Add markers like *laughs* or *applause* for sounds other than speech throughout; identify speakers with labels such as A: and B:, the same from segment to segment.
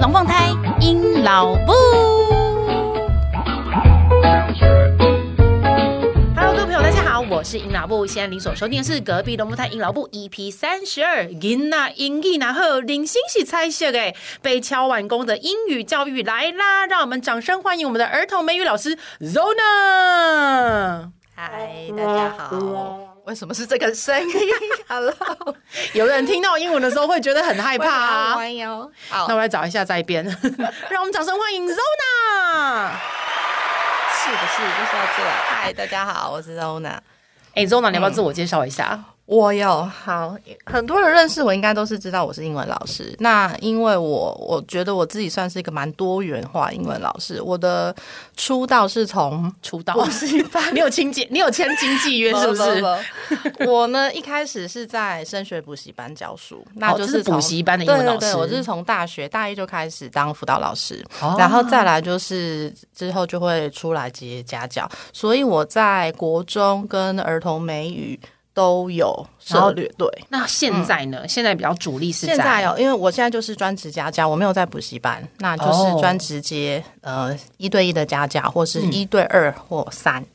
A: 龙凤胎阴老布。Hello，各位朋友，大家好，我是阴老布。现在您所收听的是隔壁龙凤胎阴老布 EP 三十二。囡仔英语然后零星系猜写诶，被敲完工的英语教育来啦！让我们掌声欢迎我们的儿童美语老师 Zona。
B: 嗨，大家好。为什么是这个声音？*laughs* Hello，
A: 有人听到英文的时候会觉得很害怕啊。
B: 欢迎哦。
A: 好，那我来找一下在一边，*laughs* 让我们掌声欢迎 Zona。
B: 是不是，就是要这样。嗨，大家好，我是 Zona。
A: 哎，Zona，你要不要自我介绍一下？嗯
B: 我有好，很多人认识我，应该都是知道我是英文老师。那因为我我觉得我自己算是一个蛮多元化英文老师。我的出道是从
A: 出道 *laughs* 你有签经，你有签经纪约是不是？*laughs*
B: 我呢一开始是在升学补习班教书，那就是
A: 补习班的英文老师。
B: 对对对，我是从大学大一就开始当辅导老师，哦，然后再来就是之后就会出来接家教。所以我在国中跟儿童美语。都有涉略，对。
A: 那现在呢？嗯、现在比较主力是在
B: 现在哦，因为我现在就是专职家教，我没有在补习班，那就是专职接、哦、呃一对一的家教，或是一对二或三、嗯，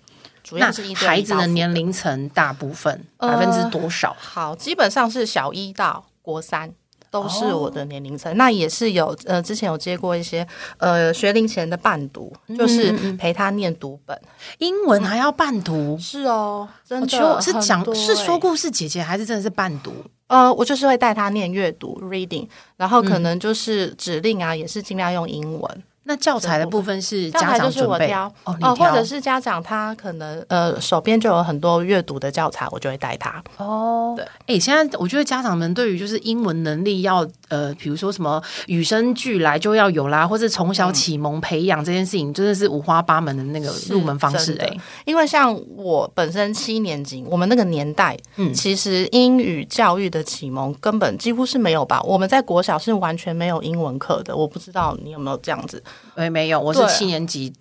B: 主要是一对一。
A: 孩子的年龄层大部分百分之多少、呃？
B: 好，基本上是小一到国三。都是我的年龄层，oh. 那也是有呃，之前有接过一些呃学龄前的伴读，就是陪他念读本，
A: 英文还要伴读，
B: 是哦，真的
A: 是讲是说故事姐姐还是真的是伴读？
B: 呃，我就是会带他念阅读 reading，然后可能就是指令啊，也是尽量用英文。
A: 那教材的部分是家长准备？
B: 哦，哦，或者是家长他可能呃手边就有很多阅读的教材，我就会带他。
A: 哦。对，哎、欸，现在我觉得家长们对于就是英文能力要呃，比如说什么与生俱来就要有啦，或者从小启蒙培养这件事情，真的是五花八门的那个入门方式哎、欸。
B: 因为像我本身七年级，我们那个年代，嗯，其实英语教育的启蒙根本几乎是没有吧？我们在国小是完全没有英文课的，我不知道你有没有这样子。
A: 哎，没有，我是七年级，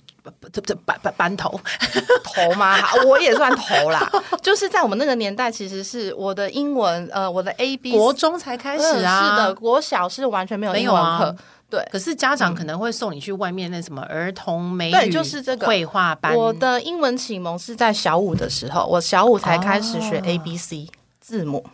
A: 这这班班班头
B: 头吗？我也算头啦。*laughs* 就是在我们那个年代，其实是我的英文，呃，我的 A B
A: 国中才开始啊。
B: 是的，国小是完全没有英文课。啊、对，
A: 可是家长可能会送你去外面那什么儿童美语，
B: 对，就是这个
A: 绘画班。
B: 我的英文启蒙是在小五的时候，我小五才开始学 A B C 字母。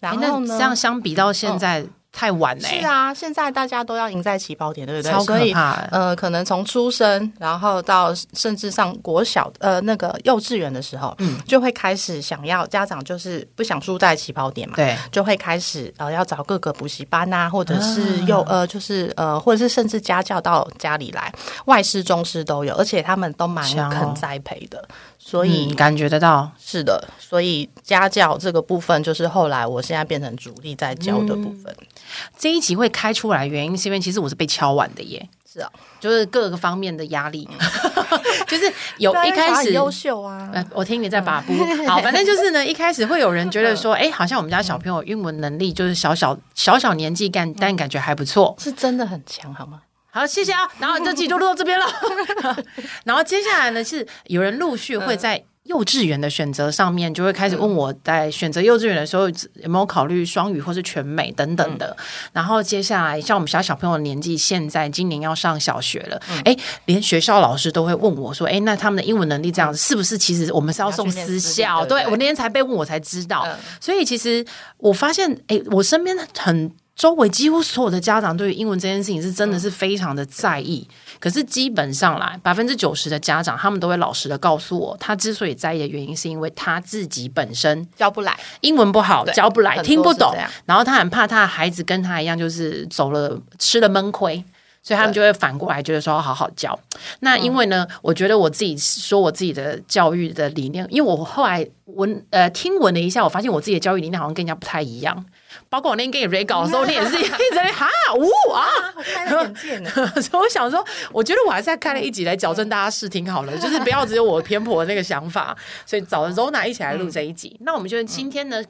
B: 然后呢，
A: 这样相比到现在。嗯太晚了、欸。
B: 是啊，现在大家都要赢在起跑点，对不对？
A: 超可怕、欸。所以
B: 呃，可能从出生，然后到甚至上国小，呃，那个幼稚园的时候，嗯，就会开始想要家长就是不想输在起跑点嘛，对，就会开始呃要找各个补习班啊，或者是幼、啊、呃就是呃或者是甚至家教到家里来，外师中师都有，而且他们都蛮肯栽培的。所以、嗯、
A: 感觉得到。
B: 是的，所以家教这个部分就是后来我现在变成主力在教的部分。嗯、
A: 这一集会开出来原因是因为其实我是被敲完的耶，
B: 是啊，
A: 就是各个方面的压力，*laughs* 就是有一开始
B: 优秀啊、
A: 呃，我听你在把布，好，反正就是呢，一开始会有人觉得说，哎、欸，好像我们家小朋友英文能力就是小小小小年纪干，但感觉还不错，
B: 是真的很强，好吗？
A: 好，谢谢啊。然后这集就录到这边了。*laughs* 然后接下来呢，是有人陆续会在幼稚园的选择上面，就会开始问我在选择幼稚园的时候有没有考虑双语或是全美等等的。然后接下来，像我们小小朋友的年纪，现在今年要上小学了，哎，连学校老师都会问我说：“哎，那他们的英文能力这样子，是不是其实我们是要送私校？”对，我那天才被问，我才知道。所以其实我发现，哎，我身边很。周围几乎所有的家长对于英文这件事情是真的是非常的在意，可是基本上来百分之九十的家长，他们都会老实的告诉我，他之所以在意的原因是因为他自己本身
B: 教不来，
A: 英文不好，教不来，听不懂，然后他很怕他的孩子跟他一样，就是走了吃了闷亏，所以他们就会反过来觉得说要好好教。那因为呢，我觉得我自己说我自己的教育的理念，因为我后来闻呃听闻了一下，我发现我自己的教育理念好像跟人家不太一样。包括我那天跟你 re 稿的时候，你也是一直在 *laughs* 哈呜啊，开了眼界呢。*laughs* 所以我想说，我觉得我还是开了一集来矫正大家视听好了，*laughs* 就是不要只有我偏颇的那个想法。所以找了 Zona 一起来录这一集。那我们就今天呢，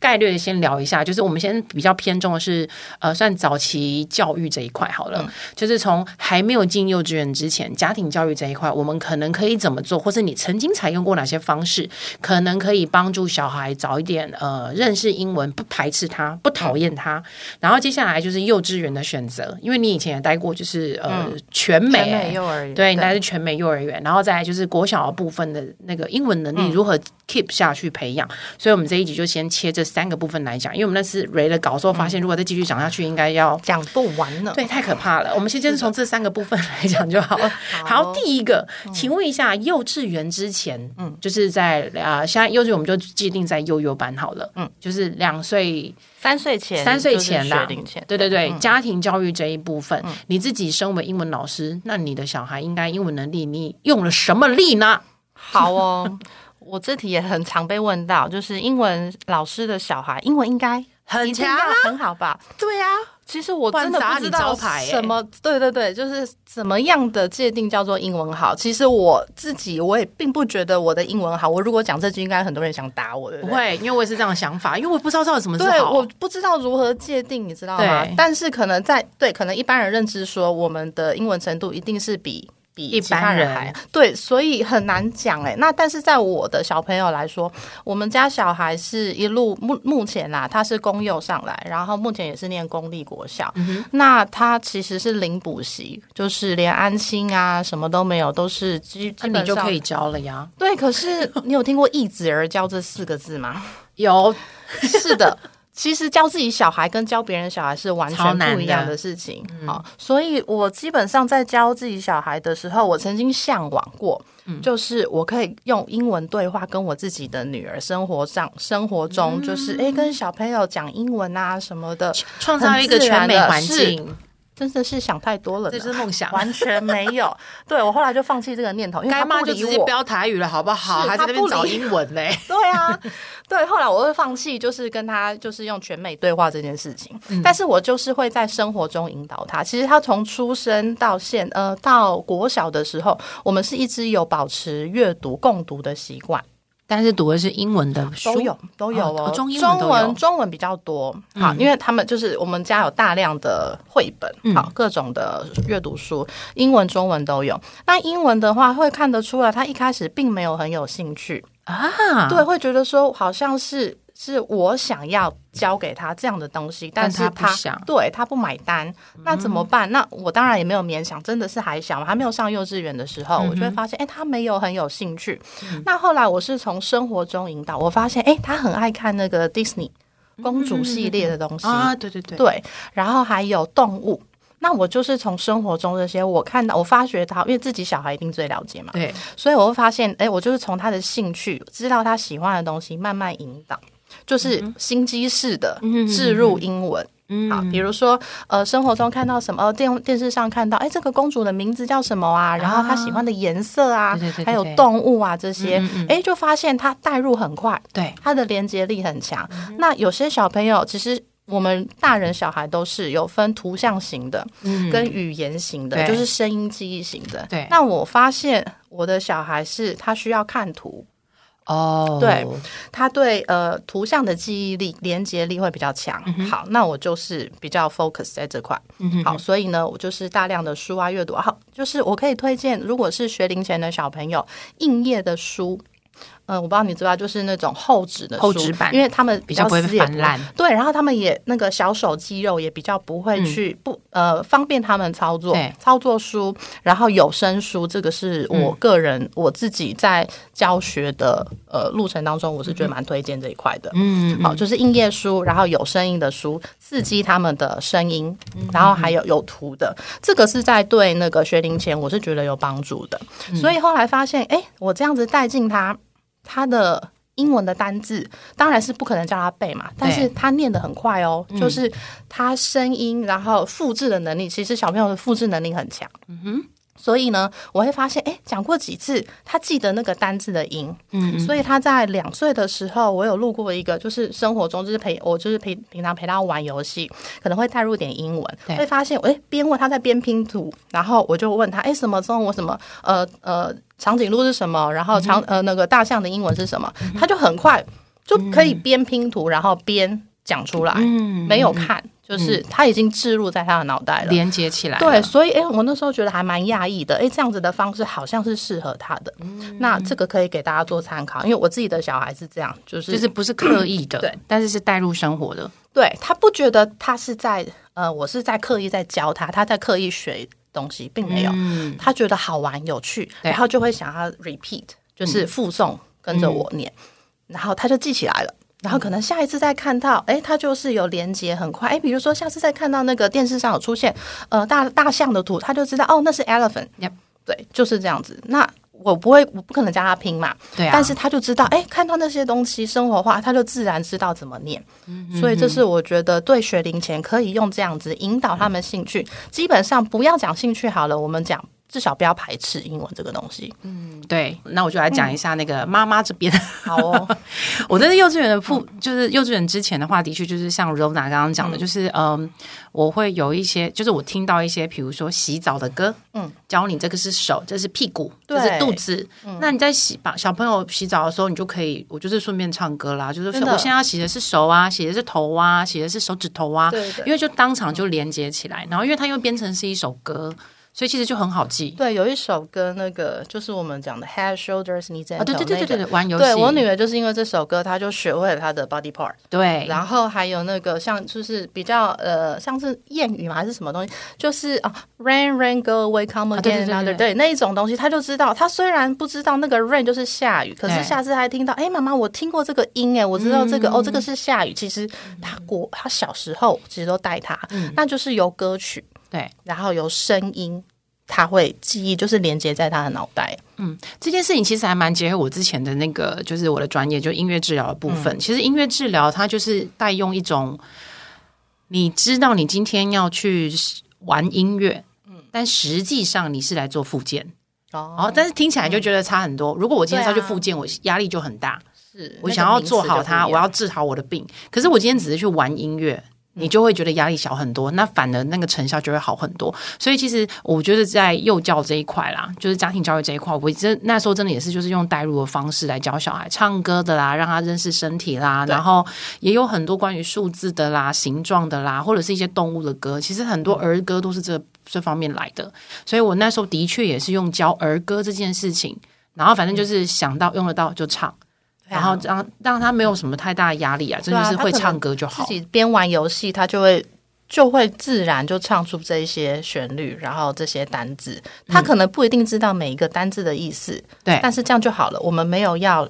A: 概略的先聊一下，就是我们先比较偏重的是，呃，算早期教育这一块好了。嗯、就是从还没有进幼稚园之前，家庭教育这一块，我们可能可以怎么做，或是你曾经采用过哪些方式，可能可以帮助小孩早一点呃认识英文，不排斥他，不讨厌他。嗯、然后接下来就是幼稚园的选择，因为你以前也待过，就是呃、嗯、全美，全美幼儿园，对，你待是全美幼儿园，然后再来就是国小的部分的那个英文能力如何 keep 下去培养。嗯、所以我们这一集就先切这。三个部分来讲，因为我们那次 Ray 的稿之后发现，如果再继续讲下去，应该要
B: 讲不完了。
A: 对，太可怕了。我们先先从这三个部分来讲就好了。好，第一个，请问一下，幼稚园之前，嗯，就是在啊，现在幼稚园我们就既定在幼幼班好了，嗯，就是两岁、
B: 三岁前、
A: 三岁前的，
B: 前
A: 对对对，家庭教育这一部分，你自己身为英文老师，那你的小孩应该英文能力，你用了什么力呢？
B: 好哦。我这题也很常被问到，就是英文老师的小孩，英文应该
A: 很强，
B: 很好吧？
A: 对呀，
B: 其实我真的不知道什么，对对对，就是怎么样的界定叫做英文好？其实我自己我也并不觉得我的英文好。我如果讲这句，应该很多人想打我的。
A: 不会，因为我也是这样的想法，因为我不知道到底什么是好，
B: 对，我不知道如何界定，你知道吗？但是可能在对，可能一般人认知说，我们的英文程度一定是比。比一般人还对，所以很难讲哎。那但是在我的小朋友来说，我们家小孩是一路目目前啦，他是公幼上来，然后目前也是念公立国小。嗯、那他其实是零补习，就是连安心啊什么都没有，都是基基本上
A: 可以教了呀。
B: 对，可是你有听过易子而教这四个字吗？*laughs*
A: 有，
B: 是的。其实教自己小孩跟教别人小孩是完全不一样的事情，好，所以我基本上在教自己小孩的时候，我曾经向往过，嗯、就是我可以用英文对话跟我自己的女儿生活上生活中，就是哎、嗯、跟小朋友讲英文啊什么的，
A: 创造一个全美环境。
B: 真的是想太多了，
A: 这是梦想，
B: 完全没有。*laughs* 对，我后来就放弃这个念头，因为他不理我，
A: 就直接标台语了，好不好？还在那边找英文呢？*laughs*
B: 对啊，对。后来我会放弃，就是跟他就是用全美对话这件事情。嗯、但是我就是会在生活中引导他。其实他从出生到现呃到国小的时候，我们是一直有保持阅读共读的习惯。
A: 但是读的是英文的书，
B: 都有都有哦，
A: 中英
B: 文中文中文比较多，好，因为他们就是我们家有大量的绘本，好，各种的阅读书，英文中文都有。那英文的话，会看得出来，他一开始并没有很有兴趣。啊，对，会觉得说好像是。是我想要教给他这样的东西，但是他，
A: 他不想，
B: 对他不买单，那怎么办？嗯、那我当然也没有勉强，真的是还小，还没有上幼稚园的时候，嗯、我就会发现，哎、欸，他没有很有兴趣。嗯、那后来我是从生活中引导，我发现，哎、欸，他很爱看那个 Disney 公主系列的东西、嗯、
A: 啊，对对对，
B: 对，然后还有动物。那我就是从生活中这些，我看到，我发觉到，因为自己小孩一定最了解嘛，
A: 对，
B: 所以我会发现，哎、欸，我就是从他的兴趣，知道他喜欢的东西，慢慢引导。就是心机式的置入英文，嗯，好，比如说呃，生活中看到什么，电电视上看到，哎，这个公主的名字叫什么啊？然后她喜欢的颜色啊，还有动物啊这些，哎，就发现她代入很快，对，她的连接力很强。那有些小朋友，其实我们大人小孩都是有分图像型的，跟语言型的，就是声音记忆型的。对，那我发现我的小孩是他需要看图。哦，oh. 对，他对呃图像的记忆力、连接力会比较强。Mm hmm. 好，那我就是比较 focus 在这块。Mm hmm. 好，所以呢，我就是大量的书啊阅读。好，就是我可以推荐，如果是学龄前的小朋友，硬页的书。嗯，我不知道你知道，就是那种厚纸的
A: 厚纸板，
B: 因为他们比较
A: 不会翻烂，
B: 对，然后他们也那个小手肌肉也比较不会去、嗯、不呃方便他们操作对操作书，然后有声书，这个是我个人、嗯、我自己在教学的呃路程当中，我是觉得蛮推荐这一块的。嗯，好，就是硬页书，然后有声音的书，刺激他们的声音，然后还有有图的，这个是在对那个学龄前我是觉得有帮助的。嗯、所以后来发现，哎，我这样子带进他。他的英文的单字当然是不可能叫他背嘛，但是他念得很快哦，就是他声音然后复制的能力，其实小朋友的复制能力很强。嗯哼。所以呢，我会发现，哎，讲过几次，他记得那个单字的音。嗯，嗯，所以他在两岁的时候，我有录过一个，就是生活中就是陪我，就是陪平常陪他玩游戏，可能会带入点英文，会发现，哎，边问他在边拼图，然后我就问他，哎，什么中我什么，呃呃，长颈鹿是什么？然后长呃那个大象的英文是什么？他就很快。就可以边拼图，然后边讲出来，嗯，没有看。就是他已经置入在他的脑袋了，
A: 连接起来。
B: 对，所以哎，我那时候觉得还蛮讶异的，哎，这样子的方式好像是适合他的。嗯、那这个可以给大家做参考，因为我自己的小孩是这样，就是
A: 就是不是刻意的，
B: 对，
A: 但是是带入生活的。
B: 对，他不觉得他是在呃，我是在刻意在教他，他在刻意学东西，并没有。嗯、他觉得好玩有趣，然后就会想要 repeat，就是复诵，跟着我念，嗯、然后他就记起来了。然后可能下一次再看到，哎，它就是有连接很快，哎，比如说下次再看到那个电视上有出现，呃，大大象的图，他就知道哦，那是
A: elephant，Yep.
B: 对，就是这样子。那我不会，我不可能教他拼嘛，
A: 对啊，
B: 但是他就知道，哎，看到那些东西生活化，他就自然知道怎么念。嗯哼哼，所以这是我觉得对学龄前可以用这样子引导他们兴趣，嗯、基本上不要讲兴趣好了，我们讲。至少不要排斥英文这个东西。
A: 嗯，对。那我就来讲一下那个妈妈这边。
B: 好哦，*laughs*
A: 我在幼稚园的父，就是幼稚园之前的话，的确就是像 Rona 刚刚讲的，就是嗯，我会有一些，就是我听到一些，比如说洗澡的歌，嗯，教你这个是手，这是屁股，这是肚子。那你在洗把小朋友洗澡的时候，你就可以，我就是顺便唱歌啦，就是我现在要洗的是手啊，洗的是头啊，洗的是手指头啊，对，因为就当场就连接起来，然后因为它又变成是一首歌。所以其实就很好记。
B: 对，有一首歌，那个就是我们讲的 Head Shoulders Knees and Toes，
A: 对对对对对，玩游戏。
B: 对，我女儿就是因为这首歌，她就学会了她的 body part。
A: 对，
B: 然后还有那个像就是比较呃像是谚语嘛还是什么东西，就是啊 Rain Rain Go Away Come Again Another Day 那一种东西，她就知道。她虽然不知道那个 rain 就是下雨，可是下次还听到，哎，妈妈，我听过这个音，哎，我知道这个哦，这个是下雨。其实她过她小时候其实都带她，那就是由歌曲
A: 对，
B: 然后由声音。他会记忆，就是连接在他的脑袋。
A: 嗯，这件事情其实还蛮结合我之前的那个，就是我的专业，就音乐治疗的部分。嗯、其实音乐治疗它就是带用一种，你知道你今天要去玩音乐，嗯，但实际上你是来做复健哦。但是听起来就觉得差很多。嗯、如果我今天要去复健，啊、我压力就很大。是我想要做好它，我要治好我的病。可是我今天只是去玩音乐。你就会觉得压力小很多，那反而那个成效就会好很多。所以其实我觉得在幼教这一块啦，就是家庭教育这一块，我真那时候真的也是就是用带入的方式来教小孩唱歌的啦，让他认识身体啦，然后也有很多关于数字的啦、形状的啦，或者是一些动物的歌。其实很多儿歌都是这这方面来的。所以我那时候的确也是用教儿歌这件事情，然后反正就是想到用得到就唱。然后让让他没有什么太大的压力啊，真的是会唱歌就好。
B: 自己边玩游戏，他就会就会自然就唱出这些旋律，然后这些单字，他可能不一定知道每一个单字的意思，对，但是这样就好了。我们没有要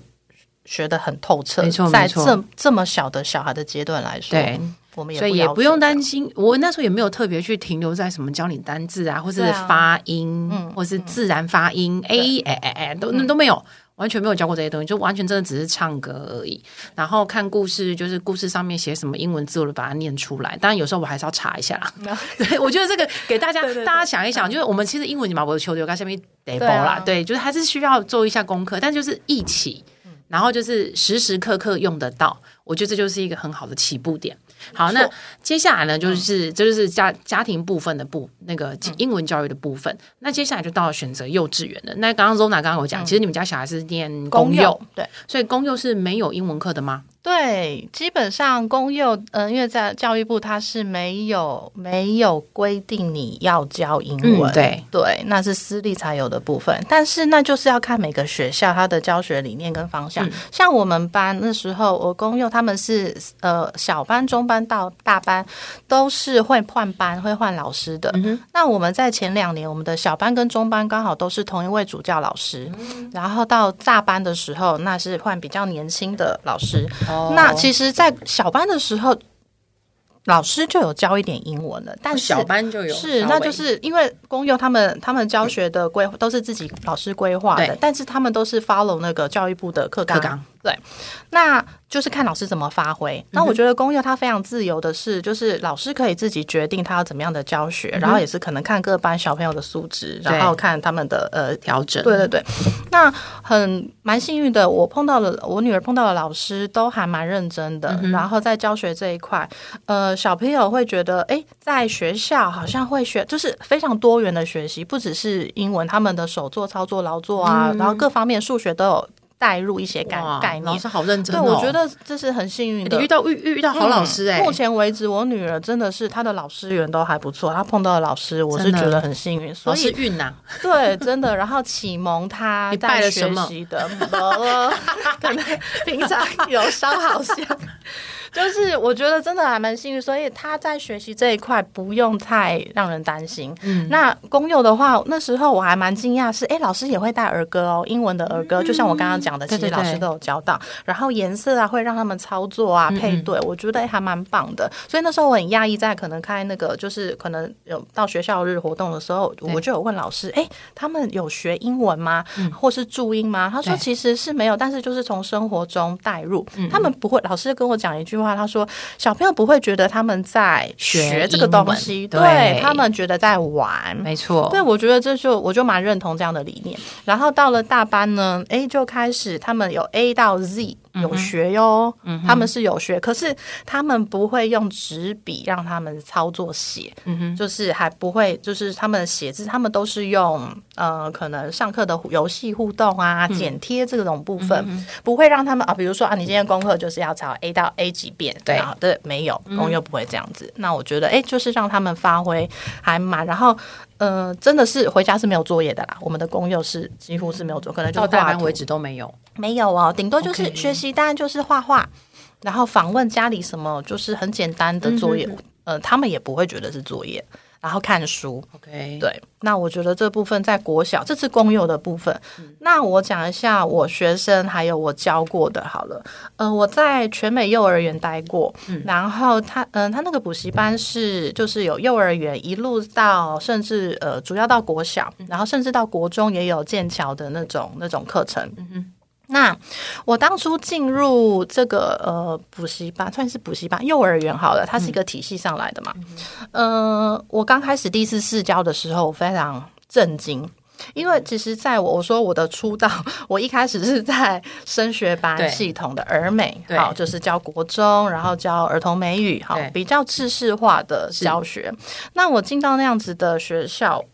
B: 学的很透彻，没错，在这这么小的小孩的阶段来说，对，我们也所以也不用担心。
A: 我那时候也没有特别去停留在什么教你单字啊，或是发音，嗯，或是自然发音，a 哎哎哎，都都没有。完全没有教过这些东西，就完全真的只是唱歌而已。然后看故事，就是故事上面写什么英文字，我就把它念出来。当然有时候我还是要查一下啦。*laughs* 对，我觉得这个给大家，大家想一想，就是我们其实英文你把我的球丢在下面得包啦。对，就是还是需要做一下功课，但就是一起，然后就是时时刻刻用得到。我觉得这就是一个很好的起步点。好，那接下来呢，就是这就是家家庭部分的部那个英文教育的部分。那接下来就到了选择幼稚园了。那刚刚 Zona 刚刚有讲，其实你们家小孩是念公幼，对，所以公幼是没有英文课的吗？
B: 对，基本上公幼，嗯、呃，因为在教育部它是没有没有规定你要教英文，嗯、对对，那是私立才有的部分。但是那就是要看每个学校它的教学理念跟方向。嗯、像我们班那时候，我公幼他们是呃小班、中班到大班都是会换班、会换老师的。嗯、那我们在前两年，我们的小班跟中班刚好都是同一位主教老师，嗯、然后到大班的时候，那是换比较年轻的老师。那其实，在小班的时候，老师就有教一点英文了，但是
A: 小班就有
B: 是，那就是因为公幼他们他们教学的规划都是自己老师规划的，但是他们都是 follow 那个教育部的课纲对，那。就是看老师怎么发挥。那我觉得公幼它非常自由的是，就是老师可以自己决定他要怎么样的教学，然后也是可能看各班小朋友的素质，然后看他们的呃调整。对对对。那很蛮幸运的，我碰到了我女儿碰到的老师都还蛮认真的，然后在教学这一块，呃，小朋友会觉得，哎，在学校好像会学，就是非常多元的学习，不只是英文，他们的手作、操作、劳作啊，然后各方面数学都有。带入一些概概念。
A: 老师好认真，
B: 对，我觉得这是很幸运的。
A: 你遇到遇遇到好老师哎，
B: 目前为止我女儿真的是她的老师缘都还不错，她碰到的老师我是觉得很幸运，所以
A: 运呐，
B: 对，真的，然后启蒙她 *laughs* 在学习的，*laughs* 可能平常有烧好香。就是我觉得真的还蛮幸运，所以他在学习这一块不用太让人担心。嗯，那公幼的话，那时候我还蛮惊讶，是哎，老师也会带儿歌哦，英文的儿歌，嗯、就像我刚刚讲的，其实老师都有教到。对对对，然后颜色啊，会让他们操作啊，配对，嗯、我觉得还蛮棒的。所以那时候我很讶异，在可能开那个就是可能有到学校日活动的时候，我就有问老师，哎，他们有学英文吗？嗯、或是注音吗？他说其实是没有，但是就是从生活中带入，嗯、他们不会。老师跟我讲一句。话他说，小朋友不会觉得他们在学这个东西，对，对他们觉得在玩，
A: 没错。
B: 对，我觉得这就我就蛮认同这样的理念。然后到了大班呢，哎，就开始他们有 A 到 Z。有学哟，嗯、他们是有学，可是他们不会用纸笔让他们操作写，嗯、就是还不会，就是他们写字，他们都是用呃，可能上课的游戏互动啊、嗯、剪贴这种部分，嗯、不会让他们啊，比如说啊，你今天功课就是要抄 A 到 A 几遍，对，对，没有，公又不会这样子。嗯、那我觉得，哎，就是让他们发挥还蛮，然后。呃，真的是回家是没有作业的啦。我们的公幼是几乎是没有做，可能就到大班为止
A: 都没有，
B: 没有哦，顶多就是学习当然就是画画.然后访问家里什么，就是很简单的作业。嗯、哼呃，他们也不会觉得是作业。然后看书，OK，对，那我觉得这部分在国小，这是公幼的部分。嗯、那我讲一下我学生还有我教过的，好了，呃，我在全美幼儿园待过，嗯、然后他，嗯、呃，他那个补习班是就是有幼儿园一路到甚至呃，主要到国小，然后甚至到国中也有剑桥的那种那种课程。嗯哼那我当初进入这个呃补习班，算是补习班幼儿园好了，它是一个体系上来的嘛。嗯、呃，我刚开始第一次试教的时候，我非常震惊，因为其实在我我说我的出道，*laughs* 我一开始是在升学班系统的儿美，好，就是教国中，然后教儿童美语，好，比较制式化的教学。那我进到那样子的学校，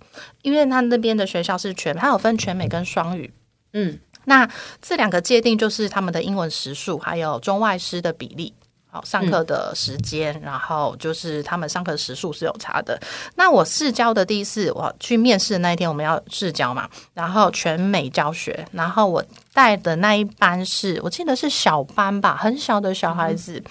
B: 因为他那边的学校是全，它有分全美跟双语，嗯。那这两个界定就是他们的英文时数，还有中外师的比例，好，上课的时间，嗯、然后就是他们上课时数是有差的。那我试教的第一次，我去面试的那一天，我们要试教嘛，然后全美教学，然后我带的那一班是我记得是小班吧，很小的小孩子。嗯、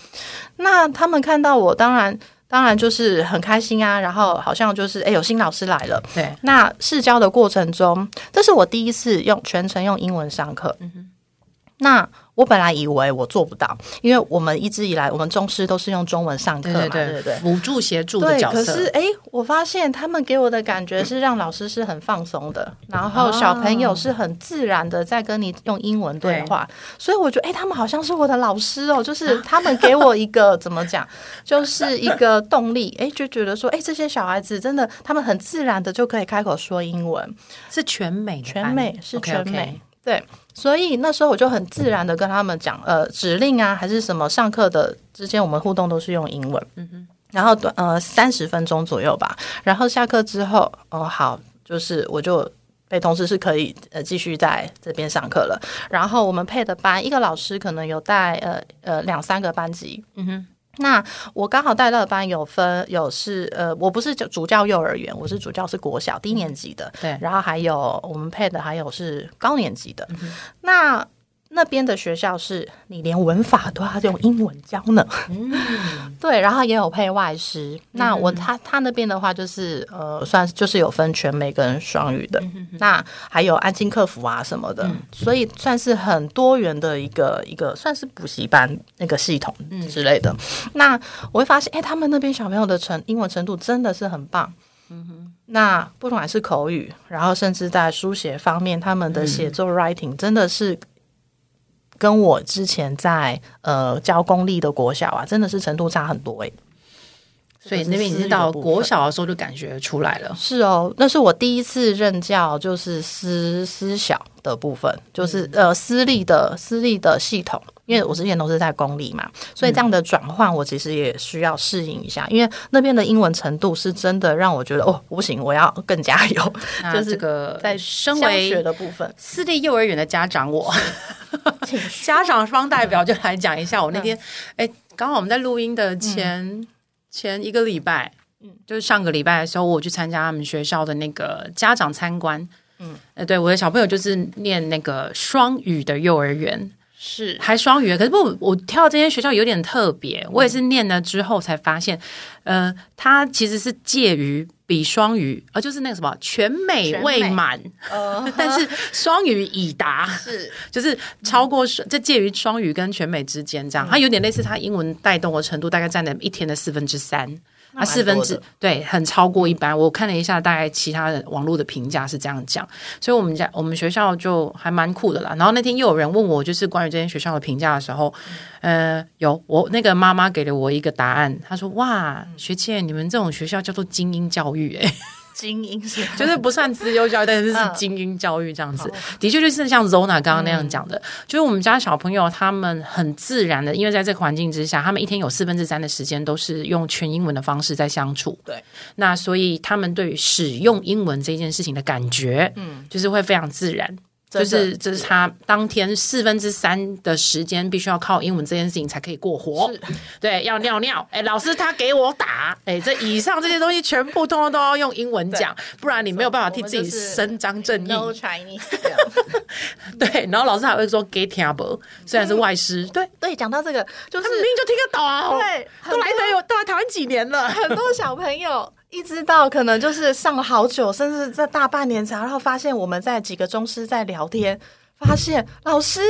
B: 那他们看到我，当然。当然就是很开心啊，然后好像就是哎，有新老师来了。对，那试教的过程中，这是我第一次用全程用英文上课。嗯哼，那。我本来以为我做不到，因为我们一直以来我们中师都是用中文上课嘛，对对对，辅助协助的角色。可是哎，我发现他们给我的感觉是让老师是很放松的，嗯、*laughs* 然后小朋友是很自然的在跟你用英文对话，对所以我觉得哎，他们好像是我的老师哦，就是 *laughs* 他们给我一个怎么讲，就是一个动力，哎，就觉得说哎，这些小孩子真的他们很自然的就可以开口说英文，
A: 是全美
B: 全美是全美
A: okay, okay.
B: 对。所以那时候我就很自然的跟他们讲，呃，指令啊，还是什么，上课的之间我们互动都是用英文，嗯哼，然后短呃三十分钟左右吧，然后下课之后，哦好，就是我就被通知是可以呃继续在这边上课了，然后我们配的班一个老师可能有带呃呃两三个班级，嗯哼。那我刚好带到的班有分有是呃，我不是主教幼儿园，我是主教是国小低年级的，对，然后还有我们配的还有是高年级的，嗯、那。那边的学校是你连文法都要用英文教呢，嗯，*laughs* 对，然后也有配外师。那我他他那边的话就是呃，算就是有分全美跟双语的，那还有安亲客服啊什么的，嗯、所以算是很多元的一个一个算是补习班那个系统之类的。嗯、那我会发现，哎，他们那边小朋友的成英文程度真的是很棒。嗯哼，那不管是口语，然后甚至在书写方面，他们的写作 writing 真的是。跟我之前在呃教公立的国小啊，真的是程度差很多诶、欸。
A: 所以那边已经到国小的时候就感觉出来了。
B: 是哦，那是我第一次任教，就是私私小的部分，就是呃私立的私立的系统。因为我之前都是在公立嘛，所以这样的转换我其实也需要适应一下，因为那边的英文程度是真的让我觉得哦，不行，我要更加油。*laughs* 就是这个在身为学的部分，
A: 私立幼儿园的家长，我家长方代表就来讲一下，我那天哎，刚好我们在录音的前前一个礼拜。就是上个礼拜的时候，我去参加他们学校的那个家长参观。嗯，呃，对，我的小朋友就是念那个双语的幼儿园，
B: 是
A: 还双语。可是不，我跳这间学校有点特别。我也是念了之后才发现，呃，它其实是介于比双语，呃，就是那个什么全美未满，呃，*laughs* 但是双语已达，是就是超过这介于双语跟全美之间这样。它有点类似，它英文带动的程度大概占了一天的四分之三。啊，四分之对，很超过一般。我看了一下，大概其他的网络的评价是这样讲，所以我们家我们学校就还蛮酷的啦。然后那天又有人问我，就是关于这间学校的评价的时候，呃，有我那个妈妈给了我一个答案，她说：“哇，学姐，你们这种学校叫做精英教育，欸，诶。”
B: 精英是，
A: 就是不算资优教育，但是是精英教育这样子。的确，就是像 Zona 刚刚那样讲的，就是我们家小朋友他们很自然的，因为在这个环境之下，他们一天有四分之三的时间都是用全英文的方式在相处。对，那所以他们对于使用英文这件事情的感觉，嗯，就是会非常自然。就是这是他当天四分之三的时间必须要靠英文这件事情才可以过活。对，要尿尿，哎，老师他给我打，哎，这以上这些东西全部通通都要用英文讲，不然你没有办法替自己伸张正义。No Chinese。*laughs* 对，然后老师还会说 get table，虽然是外师。对
B: 对，讲到这个，就是
A: 他明明就听得懂啊。
B: 对，
A: 都来台有都来台湾几年了，
B: 很多小朋友。一直到可能就是上了好久，甚至在大半年才，然后发现我们在几个宗师在聊天，发现老师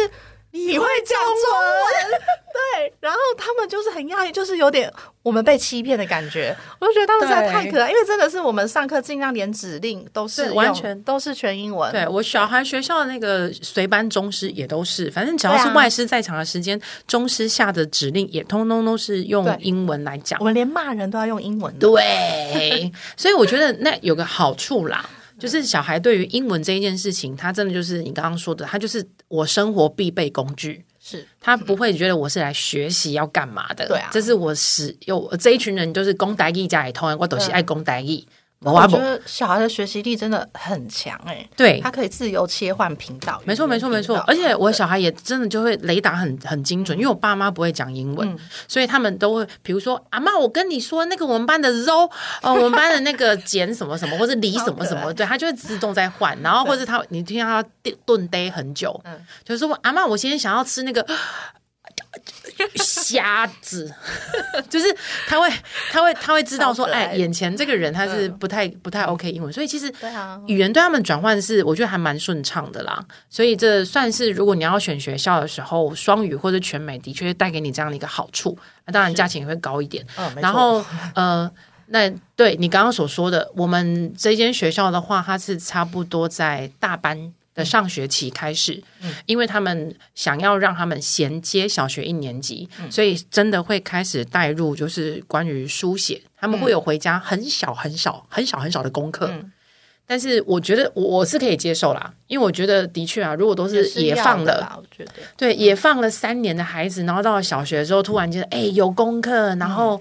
B: 你会讲中文，*laughs* 对，然后他们就是很讶异，就是有点我们被欺骗的感觉。*laughs* 我就觉得他们实在太可爱，因为真的是我们上课尽量连指令都是完全都是全英文。
A: 对，我小孩学校的那个随班中师也都是，反正只要是外师在场的时间，中师下的指令也通通都是用英文来讲。
B: 我们连骂人都要用英文。
A: 对，所以我觉得那有个好处啦。就是小孩对于英文这一件事情，他真的就是你刚刚说的，他就是我生活必备工具，是他不会觉得我是来学习要干嘛的。对啊，这是我使有这一群人，就是公台义家里头，我都是爱公台语。
B: 我觉得小孩的学习力真的很强哎、欸，
A: 对，
B: 他可以自由切换频道，
A: 没错没错没错。而且我小孩也真的就会雷达很很精准，因为我爸妈不会讲英文，嗯、所以他们都会，比如说阿妈，我跟你说那个我们班的肉，呃，我们班的那个碱什么什么，*laughs* 或者梨什么什么，对，他就会自动在换，然后或者他你听到他顿呆很久，嗯，就是说阿妈，我今天想要吃那个。瞎子，*laughs* 就是他会，他会，他会知道说，哎，眼前这个人他是不太、不太 OK 英文，所以其实语言对他们转换是，我觉得还蛮顺畅的啦。所以这算是，如果你要选学校的时候，双语或者全美的确带给你这样的一个好处。那当然价钱也会高一点。然后，呃，那对你刚刚所说的，我们这间学校的话，它是差不多在大班。的上学期开始，因为他们想要让他们衔接小学一年级，所以真的会开始带入，就是关于书写，他们会有回家很小很小很小很小的功课。但是我觉得我是可以接受啦，因为我觉得的确啊，如果都是也放了，我觉得。对也放了三年的孩子，然后到了小学的时候，突然间哎有功课，然后。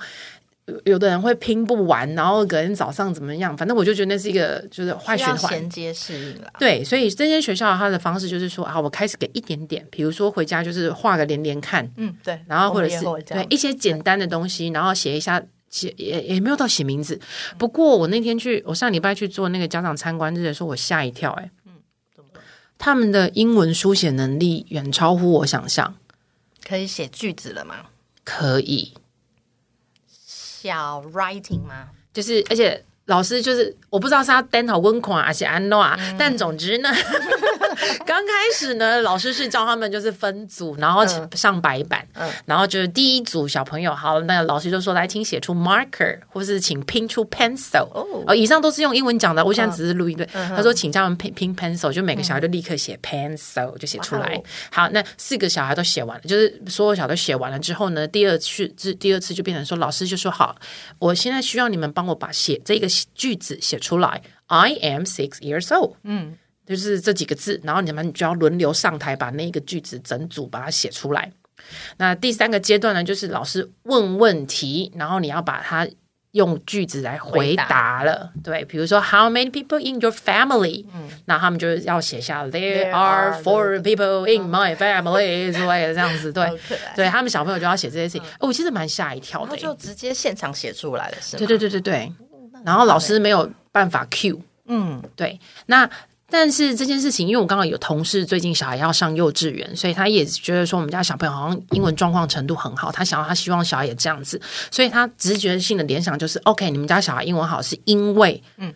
A: 有的人会拼不完，然后隔天早上怎么样？反正我就觉得那是一个就是坏循环。
B: 衔接适应了，
A: 对，所以这些学校它的方式就是说啊，我开始给一点点，比如说回家就是画个连连看，
B: 嗯，对，
A: 然后或者是对一些简单的东西，然后写一下写也也没有到写名字。不过我那天去，我上礼拜去做那个家长参观日的时候，我吓一跳，欸，哎，嗯？他们的英文书写能力远超乎我想象。
B: 可以写句子了吗？
A: 可以。
B: 叫 writing 吗？
A: 就是，而且老师就是，我不知道是他 dental 温款还是安诺啊，但总之呢。*laughs* 刚开始呢，老师是教他们就是分组，然后上白板，嗯，然后就是第一组小朋友，好，那老师就说来，请写出 marker，或是请拼出 pencil，哦，以上都是用英文讲的，我现在只是录音对。他说，请叫他们拼拼 pencil，就每个小孩就立刻写 pencil，就写出来。好，那四个小孩都写完了，就是所有小孩都写完了之后呢，第二次，第二次就变成说，老师就说好，我现在需要你们帮我把写这个句子写出来。I am six years old。嗯。就是这几个字，然后你们就要轮流上台，把那个句子整组把它写出来。那第三个阶段呢，就是老师问问题，然后你要把它用句子来回答了。答对，比如说 How many people in your family？嗯，那他们就要写下 There are four people in my family *laughs* 之类的这样子。对，对他们小朋友就要写这些事情。哦，我其实蛮吓一跳的，
B: 就直接现场写出来了，是吗？
A: 对对对对对。然后老师没有办法 cue。嗯，对，那。但是这件事情，因为我刚刚有同事最近小孩要上幼稚园，所以他也觉得说我们家小朋友好像英文状况程度很好，他想要他希望小孩也这样子，所以他直觉性的联想就是，OK，你们家小孩英文好是因为嗯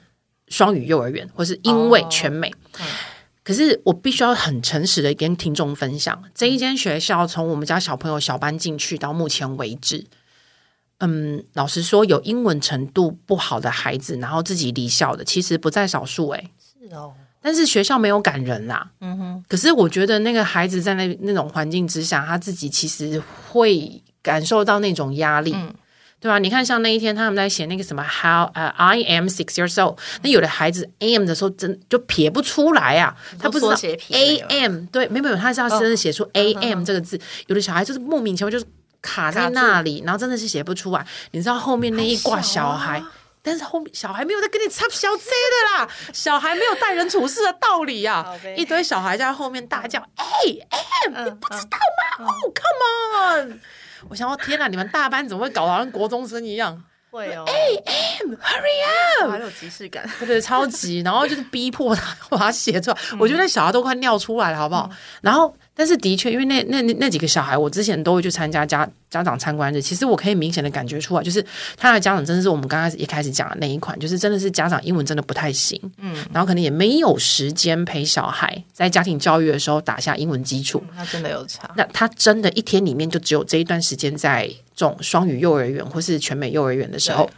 A: 双语幼儿园，或是因为全美。哦嗯、可是我必须要很诚实的跟听众分享，这一间学校从我们家小朋友小班进去到目前为止，嗯，老实说，有英文程度不好的孩子，然后自己离校的，其实不在少数、欸。诶，是哦。但是学校没有赶人啦，嗯哼。可是我觉得那个孩子在那那种环境之下，他自己其实会感受到那种压力，嗯、对吧？你看，像那一天他们在写那个什么 How 呃、uh, I am six years old，那有的孩子 am 的时候真就撇不出来啊，他不知道 am 对，没有没有，他是要真的写出 am 这个字，哦、有的小孩就是莫名其妙就是卡在那里，然后真的是写不出来。你知道后面那一挂小孩。但是后面小孩没有在跟你插小 Z 的啦，小孩没有待人处事的道理呀、啊，一堆小孩在后面大叫，哎哎，你不知道吗？哦、oh, come on！我想说，天哪，你们大班怎么会搞得好像国中生一样？会哦，am，hurry up！
B: 好有即视感，
A: 对对，超级，然后就是逼迫他 *laughs* 把它写出来。我觉得那小孩都快尿出来了，好不好？然后。但是的确，因为那那那那几个小孩，我之前都会去参加家家长参观日。其实我可以明显的感觉出来，就是他的家长真的是我们刚开始一开始讲的那一款，就是真的是家长英文真的不太行，嗯，然后可能也没有时间陪小孩在家庭教育的时候打下英文基础。
B: 那真的有差。
A: 那他真的一天里面就只有这一段时间在这种双语幼儿园或是全美幼儿园的时候，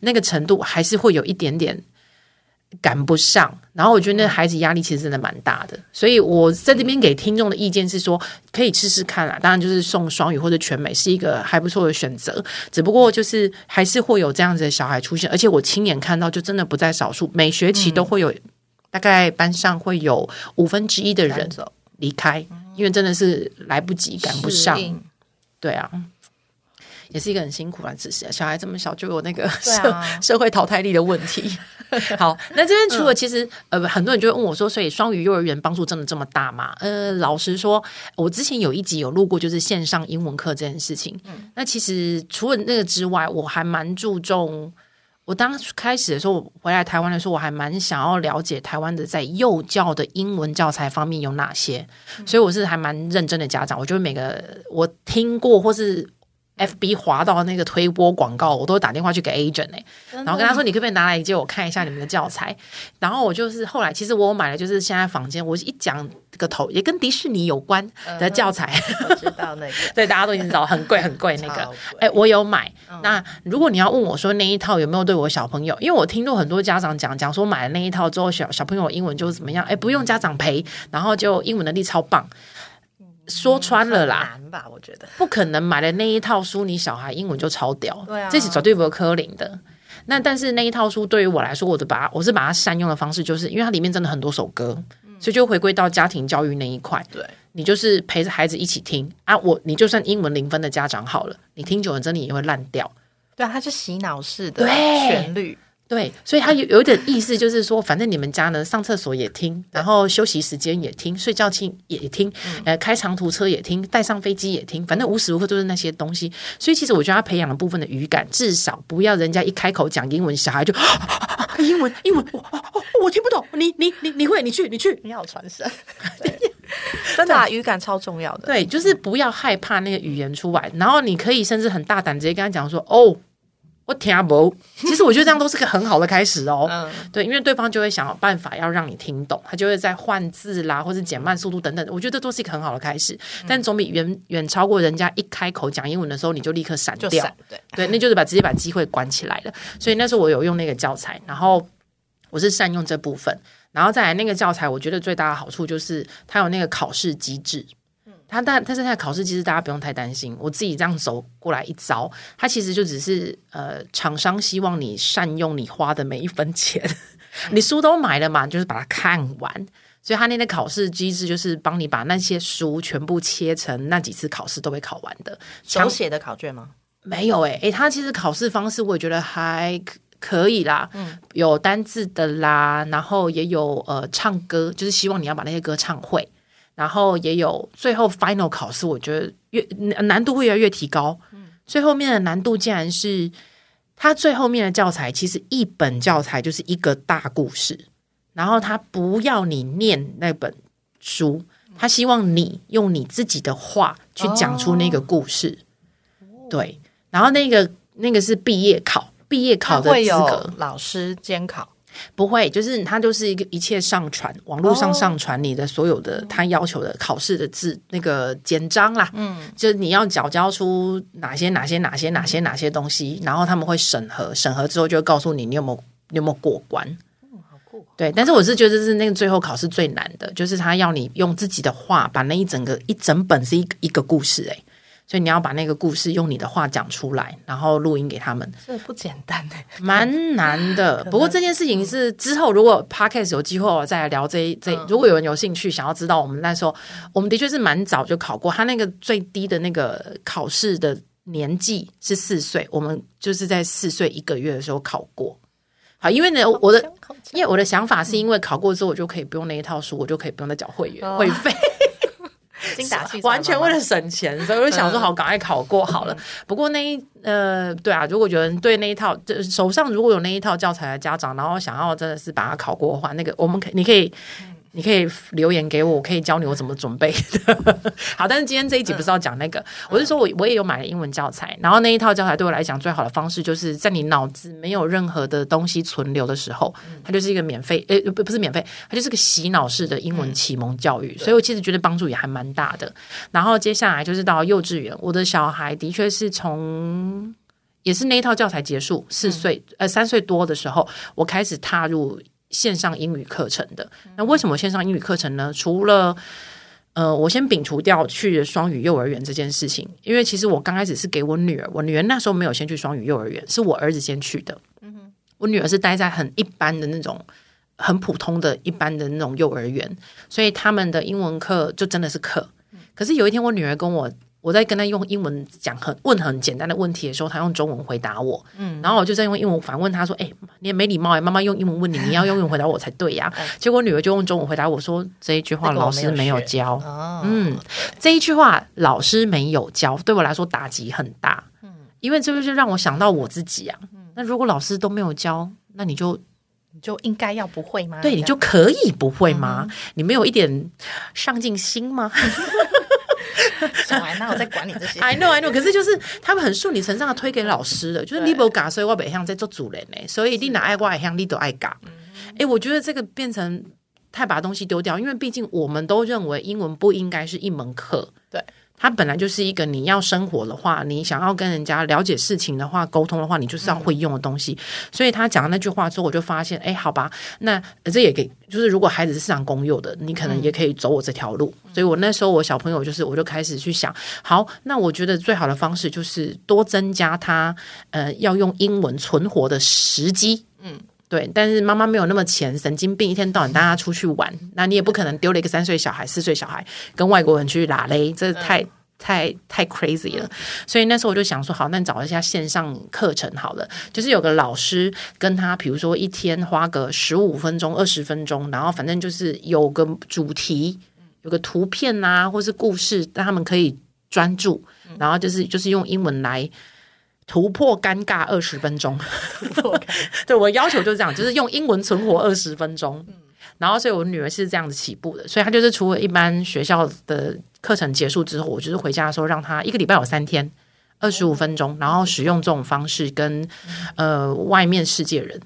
A: 那个程度还是会有一点点。赶不上，然后我觉得那孩子压力其实真的蛮大的，所以我在这边给听众的意见是说，可以试试看啦。当然，就是送双语或者全美是一个还不错的选择，只不过就是还是会有这样子的小孩出现，而且我亲眼看到，就真的不在少数，每学期都会有，大概班上会有五分之一的人离开，因为真的是来不及赶不上，对啊。也是一个很辛苦啊，只是，小孩这么小就有那个社、啊、社会淘汰力的问题。*laughs* 好，那这边除了其实、嗯、呃，很多人就会问我说，所以双语幼儿园帮助真的这么大吗？呃，老实说，我之前有一集有录过，就是线上英文课这件事情。嗯、那其实除了那个之外，我还蛮注重。我当开始的时候，我回来台湾的时候，我还蛮想要了解台湾的在幼教的英文教材方面有哪些，嗯、所以我是还蛮认真的家长。我觉得每个我听过或是。F B 滑到那个推播广告，我都会打电话去给 agent 哎、欸，然后跟他说：“你可不可以拿来借我看一下你们的教材？”然后我就是后来，其实我买了，就是现在房间，我一讲这个头也跟迪士尼有关的教材，
B: 我知道那个，*laughs*
A: 对，大家都已经知道很贵很贵那个，哎、欸，我有买。嗯、那如果你要问我说那一套有没有对我小朋友，因为我听到很多家长讲讲说买了那一套之后，小小朋友英文就怎么样？哎、欸，不用家长陪，然后就英文能力超棒。说穿了啦，
B: 难吧？我觉得
A: 不可能买的那一套书，你小孩英文就超屌。对啊，这是绝对不会科林的。那但是那一套书对于我来说，我的把我是把它善用的方式，就是因为它里面真的很多首歌，嗯、所以就回归到家庭教育那一块。对，你就是陪着孩子一起听啊。我你就算英文零分的家长好了，你听久了真的也会烂掉。
B: 对啊，它是洗脑式的旋律。
A: 对，所以他有有一点意思，就是说，反正你们家呢，上厕所也听，然后休息时间也听，睡觉听也听，呃，开长途车也听，带上飞机也听，反正无时无刻都是那些东西。所以其实我觉得他培养了部分的语感，至少不要人家一开口讲英文，小孩就英文英文，我我听不懂，你你你你会，你去你去，
B: 你好传神，*laughs* 真的语感超重要的。
A: 对，就是不要害怕那个语言出来，然后你可以甚至很大胆直接跟他讲说，哦。我听不，*laughs* 其实我觉得这样都是个很好的开始哦。嗯，对，因为对方就会想办法要让你听懂，他就会在换字啦，或者减慢速度等等。我觉得这都是一个很好的开始，但总比远远超过人家一开口讲英文的时候你就立刻闪掉。对对，那就是把直接把机会关起来了。所以那时候我有用那个教材，然后我是善用这部分，然后再来那个教材，我觉得最大的好处就是它有那个考试机制。他但但是他的考试其实大家不用太担心，我自己这样走过来一遭，他其实就只是呃，厂商希望你善用你花的每一分钱，*laughs* 你书都买了嘛，就是把它看完，所以他那个考试机制就是帮你把那些书全部切成那几次考试都会考完的。
B: 手写的考卷吗？
A: 没有诶、欸，诶，他其实考试方式我也觉得还可以啦，嗯，有单字的啦，然后也有呃唱歌，就是希望你要把那些歌唱会，然后也有最后 final 考试，我觉得越难度会越来越提高，嗯，最后面的难度竟然是。他最后面的教材其实一本教材就是一个大故事，然后他不要你念那本书，他希望你用你自己的话去讲出那个故事。哦、对，然后那个那个是毕业考，毕业考的资格，
B: 老师监考。
A: 不会，就是它就是一个一切上传网络上上传你的所有的他要求的考试的字那个简章啦，嗯，就是你要缴交出哪些哪些哪些哪些哪些东西，然后他们会审核，审核之后就会告诉你你有没有你有没有过关。嗯，好酷。对，但是我是觉得是那个最后考试最难的，就是他要你用自己的话把那一整个一整本是一个一个故事，欸，诶。所以你要把那个故事用你的话讲出来，然后录音给他们，
B: 这不简单哎，
A: 蛮难的。*laughs* 不过这件事情是之后如果 Podcast 有机会我再来聊这一这一。如果有人有兴趣想要知道，我们那时候我们的确是蛮早就考过。他那个最低的那个考试的年纪是四岁，我们就是在四岁一个月的时候考过。好，因为呢，我的因为我的想法是因为考过之后，我就可以不用那一套书，我就可以不用再缴会员会费。
B: 精打细
A: 完全为了省钱，所以我就想说好，赶快考过好了。不过那一呃，对啊，如果有人对那一套，手上如果有那一套教材的家长，然后想要真的是把它考过的话，那个我们可你可以。你可以留言给我，我可以教你我怎么准备的。*laughs* 好，但是今天这一集不是要讲那个，嗯、我是说我我也有买了英文教材，然后那一套教材对我来讲最好的方式，就是在你脑子没有任何的东西存留的时候，它就是一个免费，诶，不不是免费，它就是个洗脑式的英文启蒙教育，嗯、所以我其实觉得帮助也还蛮大的。然后接下来就是到幼稚园，我的小孩的确是从也是那一套教材结束，四岁呃三岁多的时候，我开始踏入。线上英语课程的，那为什么线上英语课程呢？除了呃，我先摒除掉去双语幼儿园这件事情，因为其实我刚开始是给我女儿，我女儿那时候没有先去双语幼儿园，是我儿子先去的。嗯哼，我女儿是待在很一般的那种、很普通的一般的那种幼儿园，所以他们的英文课就真的是课。可是有一天，我女儿跟我。我在跟他用英文讲很问很简单的问题的时候，他用中文回答我，嗯，然后我就在用英文反问他说：“哎、欸，你也没礼貌哎，妈妈用英文问你，你要用英文回答我才对呀。*laughs* ”结果女儿就用中文回答我说：“这一句话老师没有教，哦、嗯，这一句话老师没有教，对我来说打击很大，嗯，因为这就是让我想到我自己啊，那如果老师都没有教，那你就
B: 你就应该要不会吗？
A: 对，你就可以不会吗？嗯、你没有一点上进心吗？” *laughs*
B: 小孩哪有在管你这些
A: ？I know, I know。可是就是他们很顺理成章的推给老师的，就是你不嘎，所以我北向在做主人呢。所以你哪爱我爱向你都爱嘎。哎，我觉得这个变成太把东西丢掉，因为毕竟我们都认为英文不应该是一门课。
B: 对。
A: 它本来就是一个你要生活的话，你想要跟人家了解事情的话，沟通的话，你就是要会用的东西。嗯、所以他讲的那句话之后，我就发现，哎，好吧，那这也给就是如果孩子是市场公有的，你可能也可以走我这条路。嗯、所以我那时候我小朋友就是，我就开始去想，好，那我觉得最好的方式就是多增加他呃要用英文存活的时机。嗯，对。但是妈妈没有那么钱，神经病，一天到晚带他出去玩，那你也不可能丢了一个三岁小孩、四岁小孩跟外国人去拉嘞，这太。太太 crazy 了，所以那时候我就想说，好，那你找一下线上课程好了，就是有个老师跟他，比如说一天花个十五分钟、二十分钟，然后反正就是有个主题，有个图片啊，或是故事，让他们可以专注，然后就是就是用英文来突破尴尬二十分钟。*laughs* 对，我要求就是这样，就是用英文存活二十分钟。然后，所以我女儿是这样子起步的，所以她就是除了一般学校的课程结束之后，我就是回家的时候，让她一个礼拜有三天，二十五分钟，然后使用这种方式跟呃外面世界人，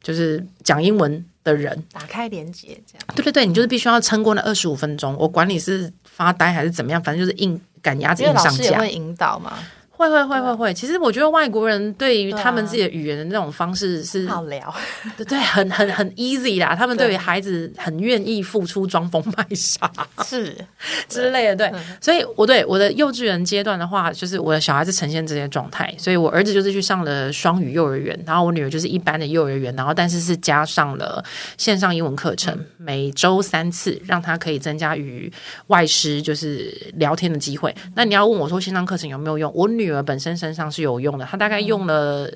A: 就是讲英文的人
B: 打开连接，这样。
A: 对对对，你就是必须要撑过那二十五分钟，我管你是发呆还是怎么样，反正就是硬赶鸭子硬上架。
B: 因为老师也会引导嘛。
A: 会会会会会，其实我觉得外国人对于他们自己的语言的那种方式是
B: 好聊，
A: 对对，很很很 easy 啦。他们对于孩子很愿意付出，装疯卖傻
B: 是 *laughs*
A: 之类的。对，所以我对我的幼稚园阶段的话，就是我的小孩子呈现这些状态。所以我儿子就是去上了双语幼儿园，然后我女儿就是一般的幼儿园，然后但是是加上了线上英文课程，每周三次，让他可以增加与外师就是聊天的机会。那你要问我说线上课程有没有用？我女女儿本身身上是有用的，她大概用了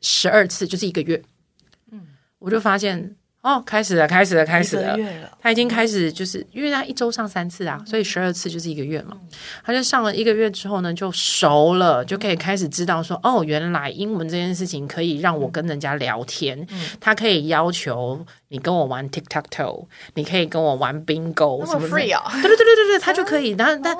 A: 十二次，就是一个月。嗯，我就发现哦，开始了，开始了，开始了。了他已经开始，就是因为他一周上三次啊，所以十二次就是一个月嘛。他就上了一个月之后呢，就熟了，就可以开始知道说，哦，原来英文这件事情可以让我跟人家聊天。他可以要求。你跟我玩 tic tac toe，你可以跟我玩 bingo，
B: 什么 free 啊？
A: 对对对对对对，他就可以。但但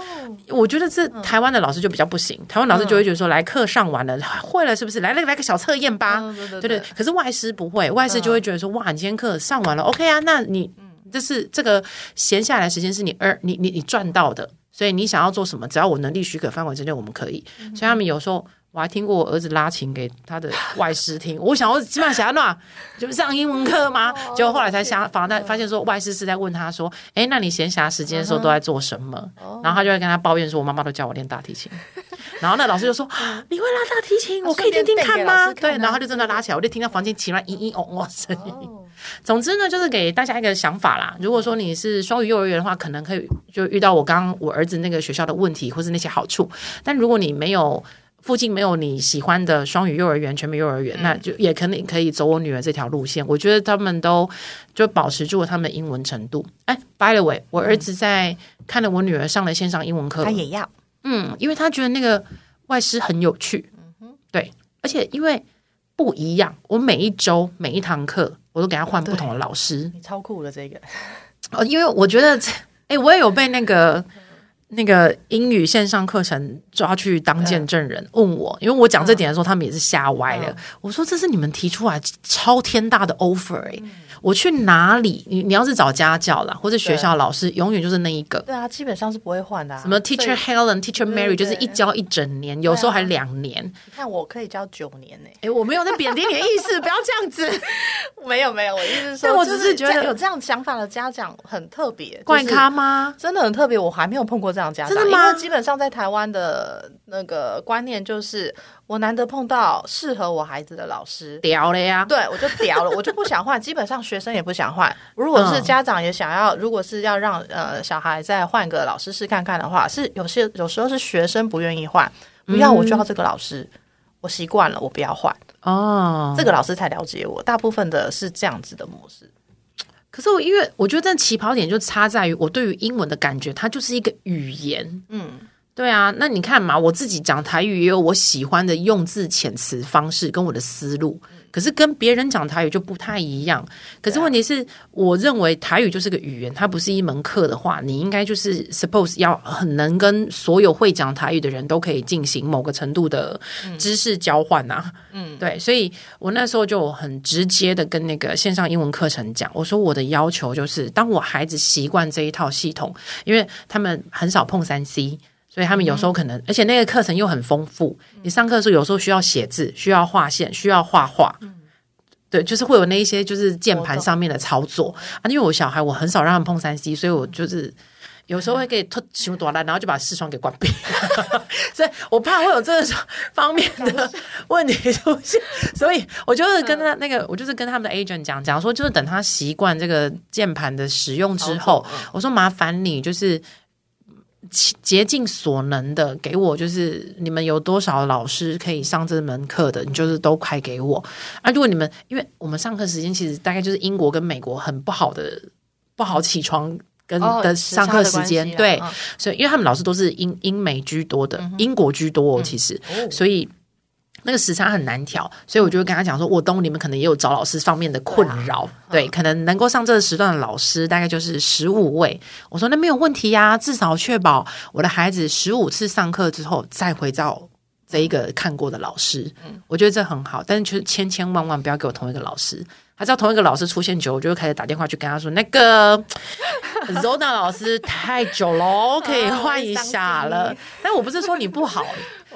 A: 我觉得这台湾的老师就比较不行，台湾老师就会觉得说，来课上完了，会了是不是？来来来个小测验吧，对对。可是外师不会，外师就会觉得说，哇，你今天课上完了，OK 啊？那你就是这个闲下来时间是你二你你你赚到的，所以你想要做什么，只要我能力许可范围之内，我们可以。所以他们有时候。我还听过我儿子拉琴给他的外师听，*laughs* 我想我基本上想要那，就上英文课吗？结果后来才想，反而发现说外师是在问他说：“哎，那你闲暇时间的时候都在做什么？”然后他就会跟他抱怨说：“我妈妈都叫我练大提琴。” *laughs* 然后那老师就说：“你会拉大提琴？我可以听听看吗？”对，然后他就真的拉起来，我就听到房间起来嘤嘤嗡嗡声音。*laughs* 总之呢，就是给大家一个想法啦。如果说你是双语幼儿园的话，可能可以就遇到我刚刚我儿子那个学校的问题，或是那些好处。但如果你没有，附近没有你喜欢的双语幼儿园、全民幼儿园，嗯、那就也肯定可以走我女儿这条路线。我觉得他们都就保持住了他们的英文程度。哎，by the way，我儿子在看了我女儿上了线上英文课，
B: 他也要，
A: 嗯，因为他觉得那个外师很有趣，嗯哼，对，而且因为不一样，我每一周每一堂课我都给他换不同的老师，
B: 你超酷的这个，
A: 哦，因为我觉得，哎，我也有被那个。那个英语线上课程抓去当见证人，问我，因为我讲这点的时候，他们也是吓歪了。我说：“这是你们提出来超天大的 offer 哎！”我去哪里？你你要是找家教啦，或者学校老师，永远就是那一个。
B: 对啊，基本上是不会换的。
A: 什么 Teacher Helen、Teacher Mary，就是一教一整年，有时候还两年。
B: 你看，我可以教九年呢。
A: 哎，我没有在贬低你的意思，不要这样子。*laughs*
B: 没有没有，我意思是说，
A: 我只是觉得
B: 有这样想法的家长很特别，
A: 怪咖吗？
B: 真的很特别，我还没有碰过这样家长。真的吗？因为基本上在台湾的那个观念就是。我难得碰到适合我孩子的老师，
A: 屌了呀！
B: 对，我就屌了，我就不想换。基本上学生也不想换。如果是家长也想要，如果是要让呃小孩再换个老师试看看的话，是有些有时候是学生不愿意换，不要我就要这个老师，嗯、我习惯了，我不要换哦。这个老师才了解我，大部分的是这样子的模式。
A: 可是我因为我觉得这起跑点就差在于我对于英文的感觉，它就是一个语言，嗯。对啊，那你看嘛，我自己讲台语也有我喜欢的用字遣词方式跟我的思路，可是跟别人讲台语就不太一样。可是问题是，我认为台语就是个语言，它不是一门课的话，你应该就是 suppose 要很能跟所有会讲台语的人都可以进行某个程度的知识交换呐。嗯，对，所以我那时候就很直接的跟那个线上英文课程讲，我说我的要求就是，当我孩子习惯这一套系统，因为他们很少碰三 C。所以他们有时候可能，而且那个课程又很丰富。你上课的时候有时候需要写字，需要画线，需要画画。对，就是会有那一些就是键盘上面的操作啊。因为我小孩我很少让他们碰三 C，所以我就是有时候会给突胸短了，然后就把视窗给关闭。*laughs* 所以我怕会有这种方面的 *laughs* 问题出现，所以我就是跟他那个，我就是跟他们的 agent 讲讲说，就是等他习惯这个键盘的使用之后，我说麻烦你就是。竭尽所能的给我，就是你们有多少老师可以上这门课的，你就是都快给我啊！如果你们，因为我们上课时间其实大概就是英国跟美国很不好的，不好起床跟的上课时间，对，所以因为他们老师都是英英美居多的，英国居多，其实，所以。那个时差很难调，所以我就会跟他讲说，我懂你们可能也有找老师方面的困扰，对，可能能够上这个时段的老师大概就是十五位。我说那没有问题呀，至少确保我的孩子十五次上课之后再回到这一个看过的老师。嗯，我觉得这很好，但是就是千千万万不要给我同一个老师。他知道同一个老师出现久，我就会开始打电话去跟他说，那个 *laughs* Zona 老师太久了，可以换一下了。但我不是说你不好。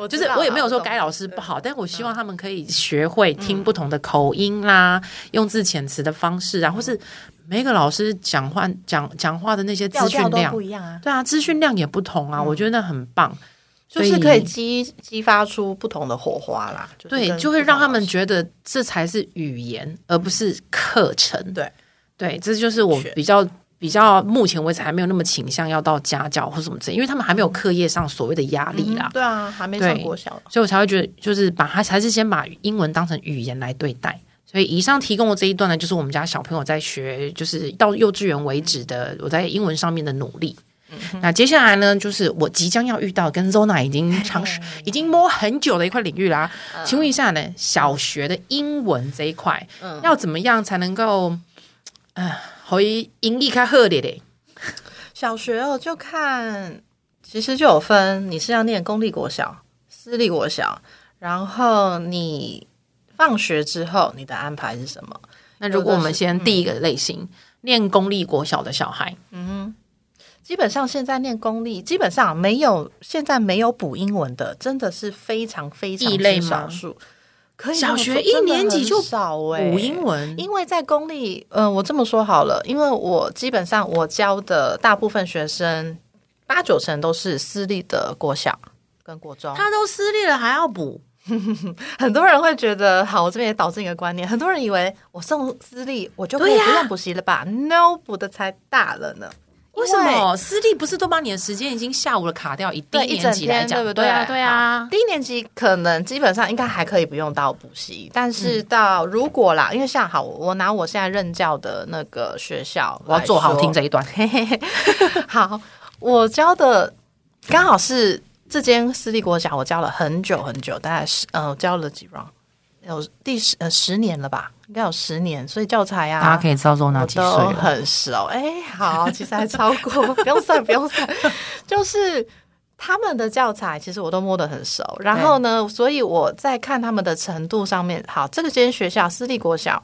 A: 就是我也没有说该老师不好，但我希望他们可以学会听不同的口音啦，嗯、用字遣词的方式啊，或是每个老师讲话讲讲话的那些资讯量
B: 不一样啊，
A: 对啊，资讯量也不同啊，嗯、我觉得那很棒。
B: 就是可以激激发出不同的火花啦，
A: 对，就会让他们觉得这才是语言，而不是课程。
B: 对，
A: 对，这就是我比较比较目前为止还没有那么倾向要到家教或什么之类，因为他们还没有课业上所谓的压力啦。
B: 嗯、对啊，还没上国小，
A: 所以我才会觉得，就是把他还是先把英文当成语言来对待。所以以上提供的这一段呢，就是我们家小朋友在学，就是到幼稚园为止的我在英文上面的努力。那接下来呢，就是我即将要遇到跟 Zona 已经 *laughs* 尝试、已经摸很久的一块领域啦。嗯、请问一下呢，小学的英文这一块，嗯、要怎么样才能够，呃，可以英语较好点的？
B: 小学哦，就看，其实就有分，你是要念公立国小、私立国小，然后你放学之后你的安排是什么？
A: 那如果我们先第一个类型，念公立国小的小孩，嗯。
B: 基本上现在念公立，基本上没有现在没有补英文的，真的是非常非常少数。可以
A: 小学一年级就少哎补英文，
B: 因为在公立，嗯、呃，我这么说好了，因为我基本上我教的大部分学生八九成都是私立的国小跟国中，
A: 他都私立了还要补，*laughs*
B: 很多人会觉得，好，我这边也导致一个观念，很多人以为我送私立我就可以不用补习了吧、啊、？No，补的才大了呢。
A: 为什么私立不是都把你的时间已经下午了卡掉？以低年级来讲，
B: 对不对？对啊，对啊。低年级可能基本上应该还可以不用到补习，但是到如果啦，因为像好，我拿我现在任教的那个学校，
A: 我要做好听这一段。*laughs*
B: 好，我教的刚好是这间私立国小，我教了很久很久，大概是呃教了几 round。有第十呃十年了吧，应该有十年，所以教材啊，
A: 大家可以知道说哪几岁，
B: 都很熟。哎、欸，好，其实还超过，不用算，不用算，*laughs* 就是他们的教材，其实我都摸得很熟。然后呢，所以我在看他们的程度上面，好，这个间学校私立国小，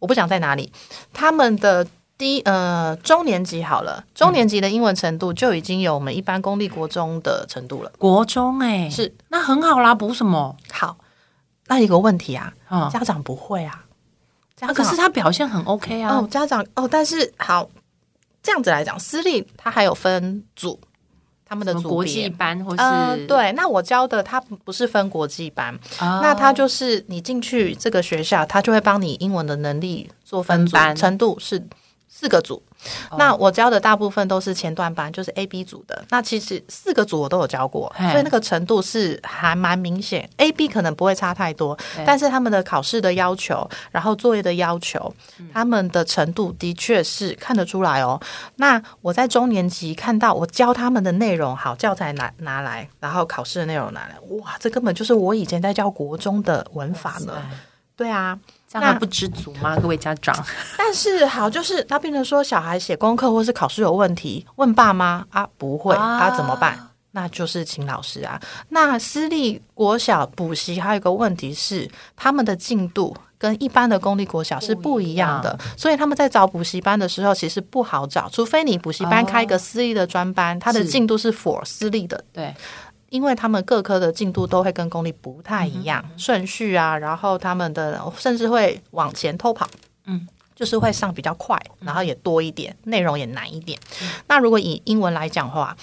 B: 我不讲在哪里，他们的低呃中年级好了，中年级的英文程度就已经有我们一般公立国中的程度了。
A: 国中哎、欸，
B: 是
A: 那很好啦，补什么
B: 好？那一个问题啊，嗯、家长不会啊，家长、
A: 啊、可是他表现很 OK 啊。
B: 哦，家长哦，但是好这样子来讲，私立他还有分组，他们的组
A: 国际班或是、
B: 呃、对。那我教的他不是分国际班，哦、那他就是你进去这个学校，他就会帮你英文的能力做分组，分班程度是四个组。那我教的大部分都是前段班，就是 A、B 组的。那其实四个组我都有教过，所以那个程度是还蛮明显。A、B 可能不会差太多，但是他们的考试的要求，然后作业的要求，他们的程度的确是看得出来哦。那我在中年级看到我教他们的内容，好，教材拿拿来，然后考试的内容拿来，哇，这根本就是我以前在教国中的文法呢。对啊。
A: 这样还不知足吗？各位家长？*laughs*
B: 但是好，就是他变成说小孩写功课或是考试有问题，问爸妈啊，不会啊，啊怎么办？那就是请老师啊。那私立国小补习还有一个问题是，他们的进度跟一般的公立国小是不一样的，所以他们在找补习班的时候其实不好找，除非你补习班开一个私立的专班，他、哦、的进度是 for 私立的，
A: 对。
B: 因为他们各科的进度都会跟公立不太一样，嗯、顺序啊，然后他们的甚至会往前偷跑，嗯，就是会上比较快，然后也多一点，内容也难一点。嗯、那如果以英文来讲的话，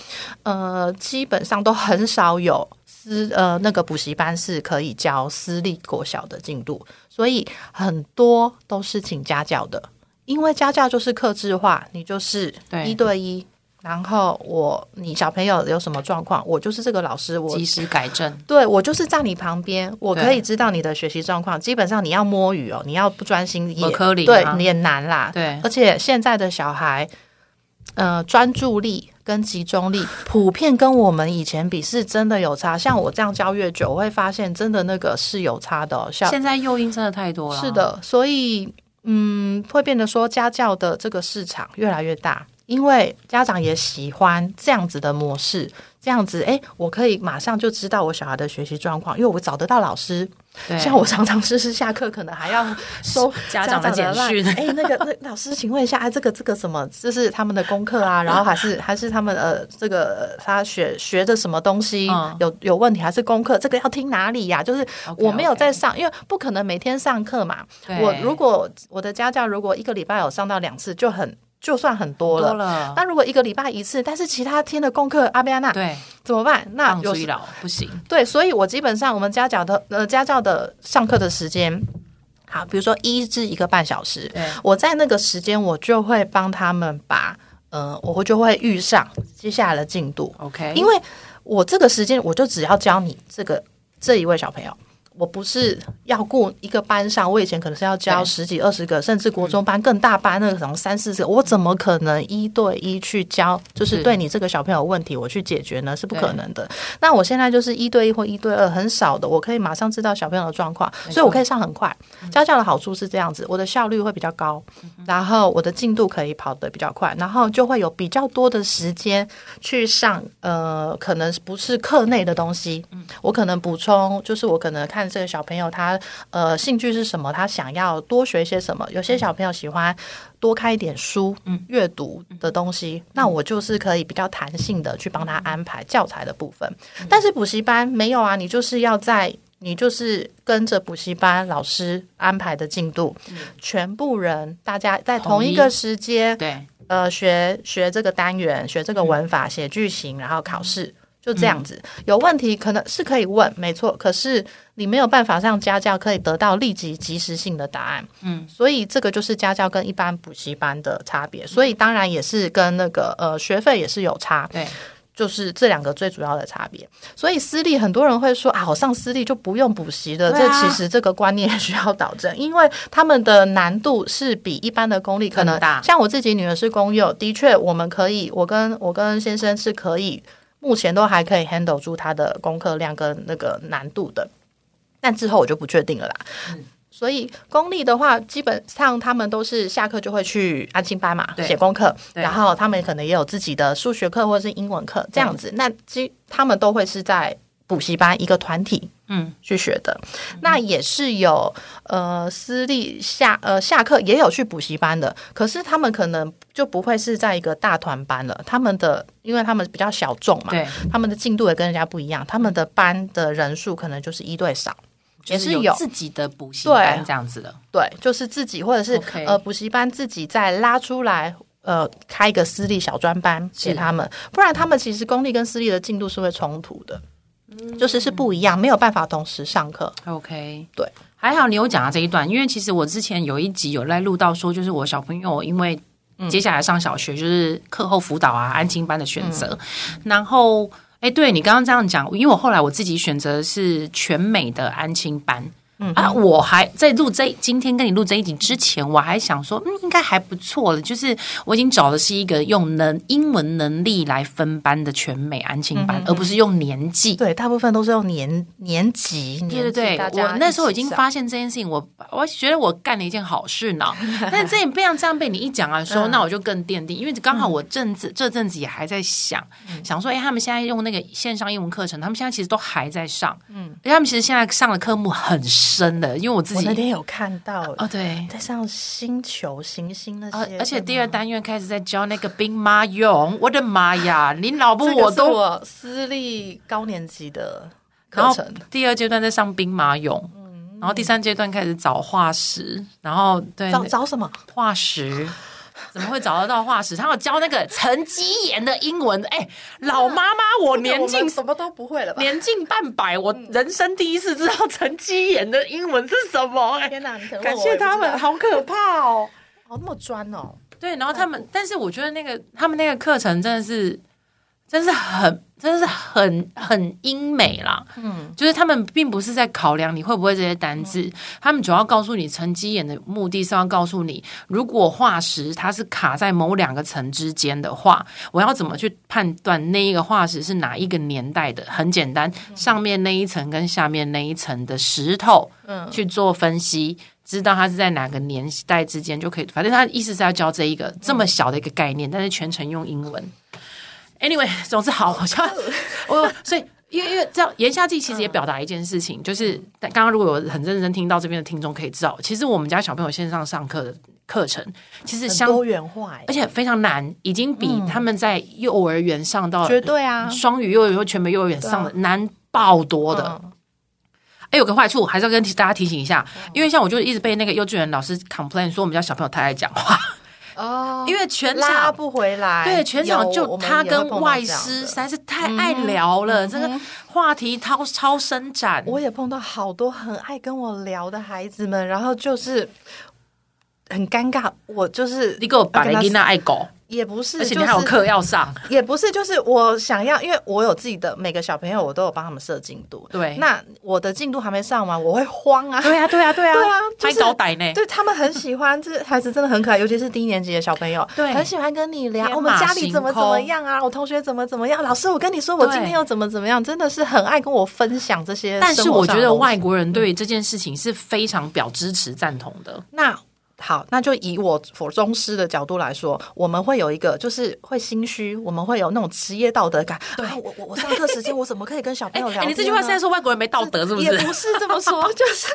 B: 呃，基本上都很少有私呃那个补习班是可以教私立国小的进度，所以很多都是请家教的，因为家教就是克制化，你就是一对一。然后我，你小朋友有什么状况，我就是这个老师，我
A: 及时改正。
B: 对，我就是在你旁边，我可以知道你的学习状况。基本上你要摸鱼哦，你要不专心也对，你也难啦。
A: 对，
B: 而且现在的小孩，呃，专注力跟集中力普遍跟我们以前比是真的有差。像我这样教越久，我会发现真的那个是有差的哦。像
A: 现在诱因真的太多了，
B: 是的，所以嗯，会变得说家教的这个市场越来越大。因为家长也喜欢这样子的模式，这样子，哎，我可以马上就知道我小孩的学习状况，因为我找得到老师，像我常常是是下课可能还要收 *laughs*
A: 家长的简讯。
B: 哎、欸，那个那老师，请问一下，哎，这个这个什么，这是他们的功课啊？*laughs* 然后还是还是他们呃，这个他学学的什么东西有有问题，还是功课？这个要听哪里呀、啊？就是我没有在上，okay, okay. 因为不可能每天上课嘛。我如果我的家教如果一个礼拜有上到两次，就很。就算很多了，那如果一个礼拜一次，但是其他天的功课阿贝安娜对怎么办？那有
A: 不行。
B: 对，所以我基本上我们家教的呃家教的上课的时间，好，比如说一至一个半小时，我在那个时间我就会帮他们把呃，我会就会遇上接下来的进度。OK，因为我这个时间我就只要教你这个这一位小朋友。我不是要顾一个班上，我以前可能是要教十几、二十个，甚至国中班更大班那个什么三四十个，我怎么可能一对一去教？就是对你这个小朋友问题，我去解决呢？是不可能的。那我现在就是一对一或一对二，很少的，我可以马上知道小朋友的状况，所以我可以上很快。家教的好处是这样子，我的效率会比较高，然后我的进度可以跑得比较快，然后就会有比较多的时间去上呃，可能不是课内的东西，我可能补充，就是我可能看。这个小朋友他呃兴趣是什么？他想要多学些什么？有些小朋友喜欢多看一点书，嗯，阅读的东西，嗯、那我就是可以比较弹性的去帮他安排教材的部分。嗯、但是补习班没有啊，你就是要在你就是跟着补习班老师安排的进度，嗯、全部人大家在同一个时间，对，呃，学学这个单元，学这个文法，写句型，然后考试。就这样子，有问题可能是可以问，没错。可是你没有办法让家教可以得到立即及时性的答案，嗯，所以这个就是家教跟一般补习班的差别。所以当然也是跟那个呃学费也是有差，对，就是这两个最主要的差别。所以私立很多人会说啊，我上私立就不用补习的，这其实这个观念需要导正，因为他们的难度是比一般的公立可能大。像我自己女儿是公幼，的确我们可以，我跟我跟先生是可以。目前都还可以 handle 住他的功课量跟那个难度的，但之后我就不确定了啦。嗯、所以公立的话，基本上他们都是下课就会去安心班嘛，写功课，然后他们可能也有自己的数学课或者是英文课这样子。那其他们都会是在补习班一个团体。嗯，去学的，那也是有呃私立下呃下课也有去补习班的，可是他们可能就不会是在一个大团班了。他们的因为他们比较小众嘛，对，他们的进度也跟人家不一样，他们的班的人数可能就是一对少，也是有
A: 自己的补习班这样子的，
B: 对，就是自己或者是 Okay. 呃补习班自己再拉出来呃开一个私立小专班给他们，不然他们其实公立跟私立的进度是会冲突的。就是是不一样，没有办法同时上课。OK，对，
A: 还好你有讲到这一段，因为其实我之前有一集有在录到说，就是我小朋友因为接下来上小学，就是课后辅导啊、安亲班的选择，嗯、然后哎，对你刚刚这样讲，因为我后来我自己选择是全美的安亲班。嗯啊，我还在录这今天跟你录这一集之前，我还想说，嗯，应该还不错了。就是我已经找的是一个用能英文能力来分班的全美安亲班，而不是用年纪。
B: 对，大部分都是用年年级。
A: 对对对，我那时候已经发现这件事情，我我觉得我干了一件好事呢。*laughs* 但是这也不像这样被你一讲啊，说、嗯、那我就更奠定，因为刚好我阵子、嗯、这阵子也还在想，嗯、想说，哎，他们现在用那个线上英文课程，他们现在其实都还在上，嗯，他们其实现在上的科目很深。真的，因为我自己
B: 我那天有看到
A: 哦，对，
B: 在上星球、行星那些，
A: 而且第二单元开始在教那个兵马俑，我的妈呀，你老婆我都
B: 我私立高年级的课程，
A: 第二阶段在上兵马俑，嗯，然后第三阶段开始找化石，然后对
B: 找找什么
A: 化石。怎么会找得到化石？他要教那个沉积岩的英文。哎、欸，老妈妈，我年近
B: 什么都不会了吧？
A: 年近半百，我人生第一次知道沉积岩的英文是什么、欸。哎，
B: 天哪！
A: 感谢他们，好可怕哦，
B: 好那么专哦。
A: 对，然后他们，但是我觉得那个他们那个课程真的是，真是很。真的是很很英美啦，嗯，就是他们并不是在考量你会不会这些单字，嗯、他们主要告诉你沉积岩的目的是要告诉你，如果化石它是卡在某两个层之间的话，我要怎么去判断那一个化石是哪一个年代的？很简单，上面那一层跟下面那一层的石头，嗯，去做分析，知道它是在哪个年代之间就可以。反正他意思是要教这一个这么小的一个概念，但是全程用英文。Anyway，*laughs* 总之好，我就 *laughs* 我所以因为因为这样言下之意其实也表达一件事情，嗯、就是刚刚如果有很认真听到这边的听众可以知道，其实我们家小朋友线上上课的课程其实相
B: 多元化，
A: 而且非常难，已经比他们在幼儿园上到
B: 绝对啊。
A: 双语幼儿园或全美幼儿园上的难爆多的。哎、嗯，有个坏处还是要跟大家提醒一下，因为像我就一直被那个幼稚园老师 complain 说我们家小朋友太爱讲话。哦，因为全场
B: 拉不回来，
A: 对，全场就他跟外师实在是太爱聊了，这、嗯、个话题超超伸展。
B: 我也碰到好多很爱跟我聊的孩子们，然后就是很尴尬，我就是
A: 你给我把雷吉娜爱狗。
B: 也不是，
A: 而且你还有课要上。*laughs*
B: 也不是，就是我想要，因为我有自己的每个小朋友，我都有帮他们设进度。
A: 对，
B: 那我的进度还没上完，我会慌啊。
A: 对啊，对啊，对啊，*laughs*
B: 对啊，
A: 太高胆呢。
B: 对，他们很喜欢，这孩子真的很可爱，尤其是低年级的小朋友，对，很喜欢跟你聊我们家里怎么怎么样啊，我同学怎么怎么样，老师我跟你说，我今天又怎么怎么样，真的是很爱跟我分享这些。
A: 但是我觉得外国人对这件事情是非常表支持赞同的。
B: 那。好，那就以我佛宗师的角度来说，我们会有一个，就是会心虚，我们会有那种职业道德感。对，啊、我我我上课时间，我怎么可以跟小朋友聊？
A: 你这句话是在说外国人没道德，是不是？
B: 也不是这么说，*laughs* 就是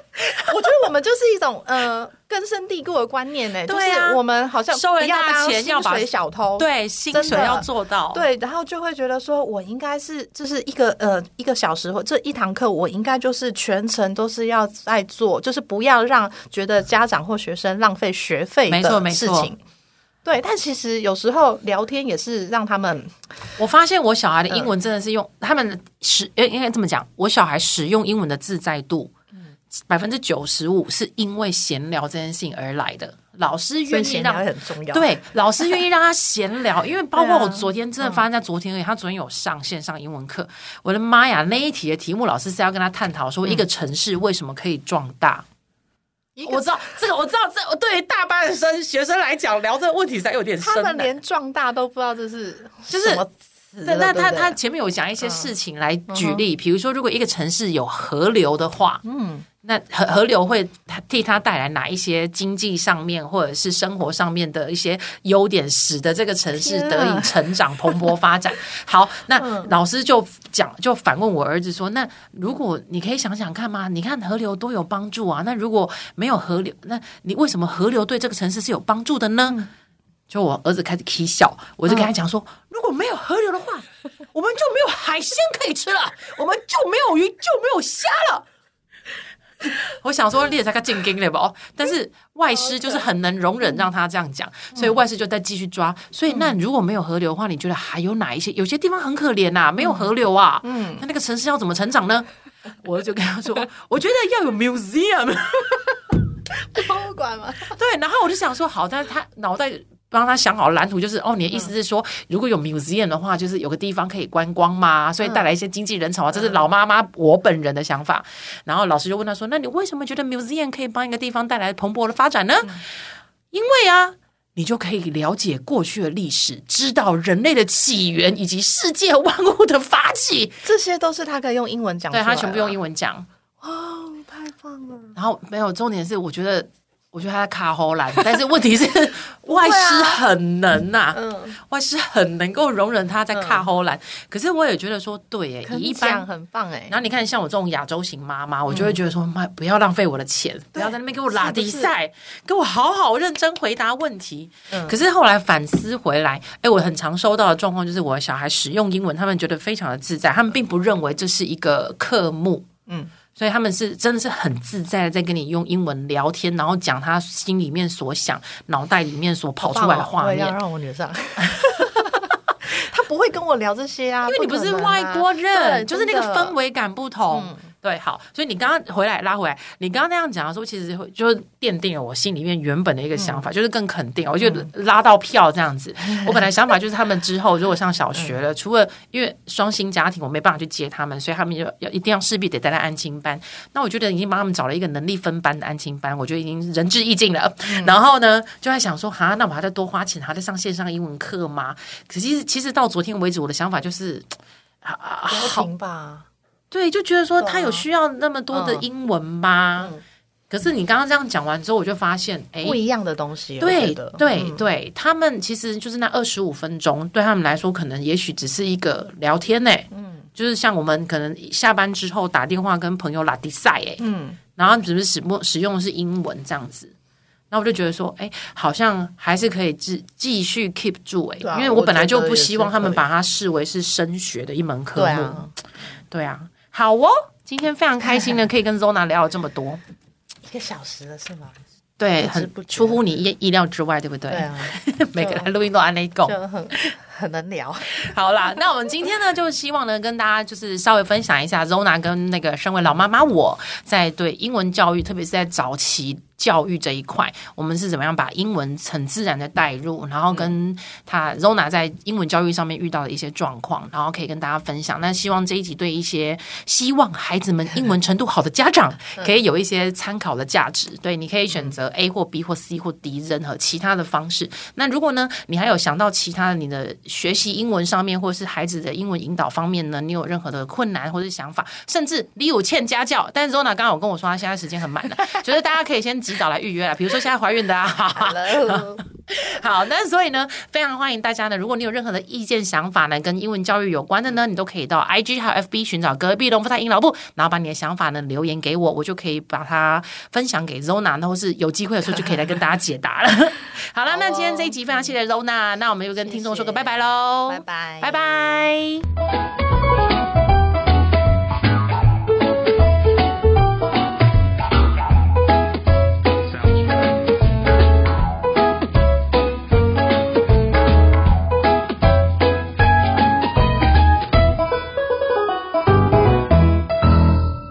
B: 我觉得我们就是一种呃。根深蒂固的观念呢、欸，对啊，就是我们好像
A: 收人家钱要把
B: 小偷，
A: 对，薪水要做到，
B: 对，然后就会觉得说，我应该是就是一个呃一个小时或这一堂课，我应该就是全程都是要在做，就是不要让觉得家长或学生浪费学费的事情。对，但其实有时候聊天也是让他们，
A: 我发现我小孩的英文真的是用、呃、他们使，应该这么讲，我小孩使用英文的自在度。百分之九十五是因为闲聊这件事情而来的，老师愿意让
B: 很重要，
A: 对，老师愿意让他闲聊，因为包括我昨天真的发生在昨天而已，他昨天有上线上英文课，我的妈呀，那一题的题目老师是要跟他探讨说一个城市为什么可以壮大，我知道这个，我知道这对于大班生学生来讲聊这个问题才有点深，
B: 他们连壮大都不知道这是
A: 就是那他他前面有讲一些事情来举例，比如说如果一个城市有河流的话，嗯。那河河流会替他带来哪一些经济上面或者是生活上面的一些优点，使得这个城市得以成长蓬勃发展？好，那老师就讲，就反问我儿子说：“那如果你可以想想看吗？你看河流多有帮助啊！那如果没有河流，那你为什么河流对这个城市是有帮助的呢？”就我儿子开始起笑，我就跟他讲说：“如果没有河流的话，我们就没有海鲜可以吃了，我们就没有鱼，就没有虾了。” *laughs* 我想说，列才更进京了吧？*laughs* 但是外师就是很能容忍让他这样讲，所以外师就再继续抓。所以那如果没有河流的话，你觉得还有哪一些？有些地方很可怜呐，没有河流啊。嗯，那那个城市要怎么成长呢？*laughs* 我就跟他说，我觉得要有 museum，
B: 博物馆嘛。
A: 对，然后我就想说，好，但是他脑袋。帮他想好蓝图，就是哦，你的意思是说，如果有 museum 的话，就是有个地方可以观光嘛，所以带来一些经济人潮啊。这是老妈妈我本人的想法。然后老师就问他说：“那你为什么觉得 museum 可以帮一个地方带来蓬勃的发展呢？”因为啊，你就可以了解过去的历史，知道人类的起源以及世界万物的发起，
B: 这些都是他可以用英文讲。
A: 对，他全部用英文讲。
B: 哦，太棒了！
A: 然后没有重点是，我觉得。我觉得他在卡喉兰，但是问题是 *laughs* 外师很能呐、啊，嗯、外师很能够容忍他在卡喉兰。嗯、可是我也觉得说，对，哎，一般
B: 很棒哎。
A: 然后你看，像我这种亚洲型妈妈，我就会觉得说，妈，不要浪费我的钱，嗯、不要在那边给我拉低赛，给我好好认真回答问题。嗯、可是后来反思回来，哎，我很常收到的状况就是，我的小孩使用英文，他们觉得非常的自在，他们并不认为这是一个科目。嗯。所以他们是真的是很自在的，在跟你用英文聊天，然后讲他心里面所想、脑袋里面所跑出来的画面。
B: 要让我女上，*laughs* 他不会跟我聊这些啊，
A: 因为你不是外国人，就是那个氛围感不同。嗯对，好，所以你刚刚回来拉回来，你刚刚那样讲的时候，其实就是奠定了我心里面原本的一个想法，嗯、就是更肯定。我觉得拉到票这样子，嗯、*laughs* 我本来想法就是他们之后如果上小学了，嗯、除了因为双薪家庭，我没办法去接他们，所以他们就要一定要势必得待在安亲班。那我觉得已经帮他们找了一个能力分班的安亲班，我觉得已经仁至义尽了。嗯、然后呢，就在想说，哈，那我还要再多花钱，还要再上线上英文课吗？可是其实到昨天为止，我的想法就是，
B: 好吧。
A: 对，就觉得说他有需要那么多的英文吗？嗯。嗯、可是你刚刚这样讲完之后，我就发现，哎，
B: 不一样的东西。
A: 对对对，他们其实就是那二十五分钟，对他们来说，可能也许只是一个聊天呢。嗯，就是像我们可能下班之后打电话跟朋友拉迪赛，哎，嗯，然后只是使使用的是英文这样子，那我就觉得说，哎，好像还是可以继继续 keep 住，哎，因为我本来就不希望他们把它视为是升学的一门科目，对啊，对啊，好哦，今天非常开心的可以跟 Zona 聊了这么多，
B: 一个小时了是吗？
A: 对，很出乎你意意料之外，对不对？对啊，*laughs* 每个人录音都按那个，
B: 就很很能聊。
A: 好啦，那我们今天呢，就希望呢，跟大家就是稍微分享一下 Zona 跟那个身为老妈妈我在对英文教育，特别是在早期。教育这一块，我们是怎么样把英文很自然的带入，然后跟他 Zona 在英文教育上面遇到的一些状况，然后可以跟大家分享。那希望这一集对一些希望孩子们英文程度好的家长，*laughs* 可以有一些参考的价值。对，你可以选择 A 或 B 或 C 或 D 任何其他的方式。那如果呢，你还有想到其他的你的学习英文上面，或是孩子的英文引导方面呢，你有任何的困难或是想法，甚至你有欠家教，但是 Zona 刚刚有跟我说，他现在时间很满了，*laughs* 觉得大家可以先。及早来预约了，比如说现在怀孕的啊，*laughs* 好，那所以呢，非常欢迎大家呢，如果你有任何的意见想法呢，跟英文教育有关的呢，你都可以到 IG 还有 FB 寻找隔壁龙福泰英老部，然后把你的想法呢留言给我，我就可以把它分享给 Zona，然后是有机会的时候就可以来跟大家解答了。*laughs* 好了，那今天这一集非常谢谢 Zona，那我们就跟听众说个拜拜喽，拜拜，拜拜。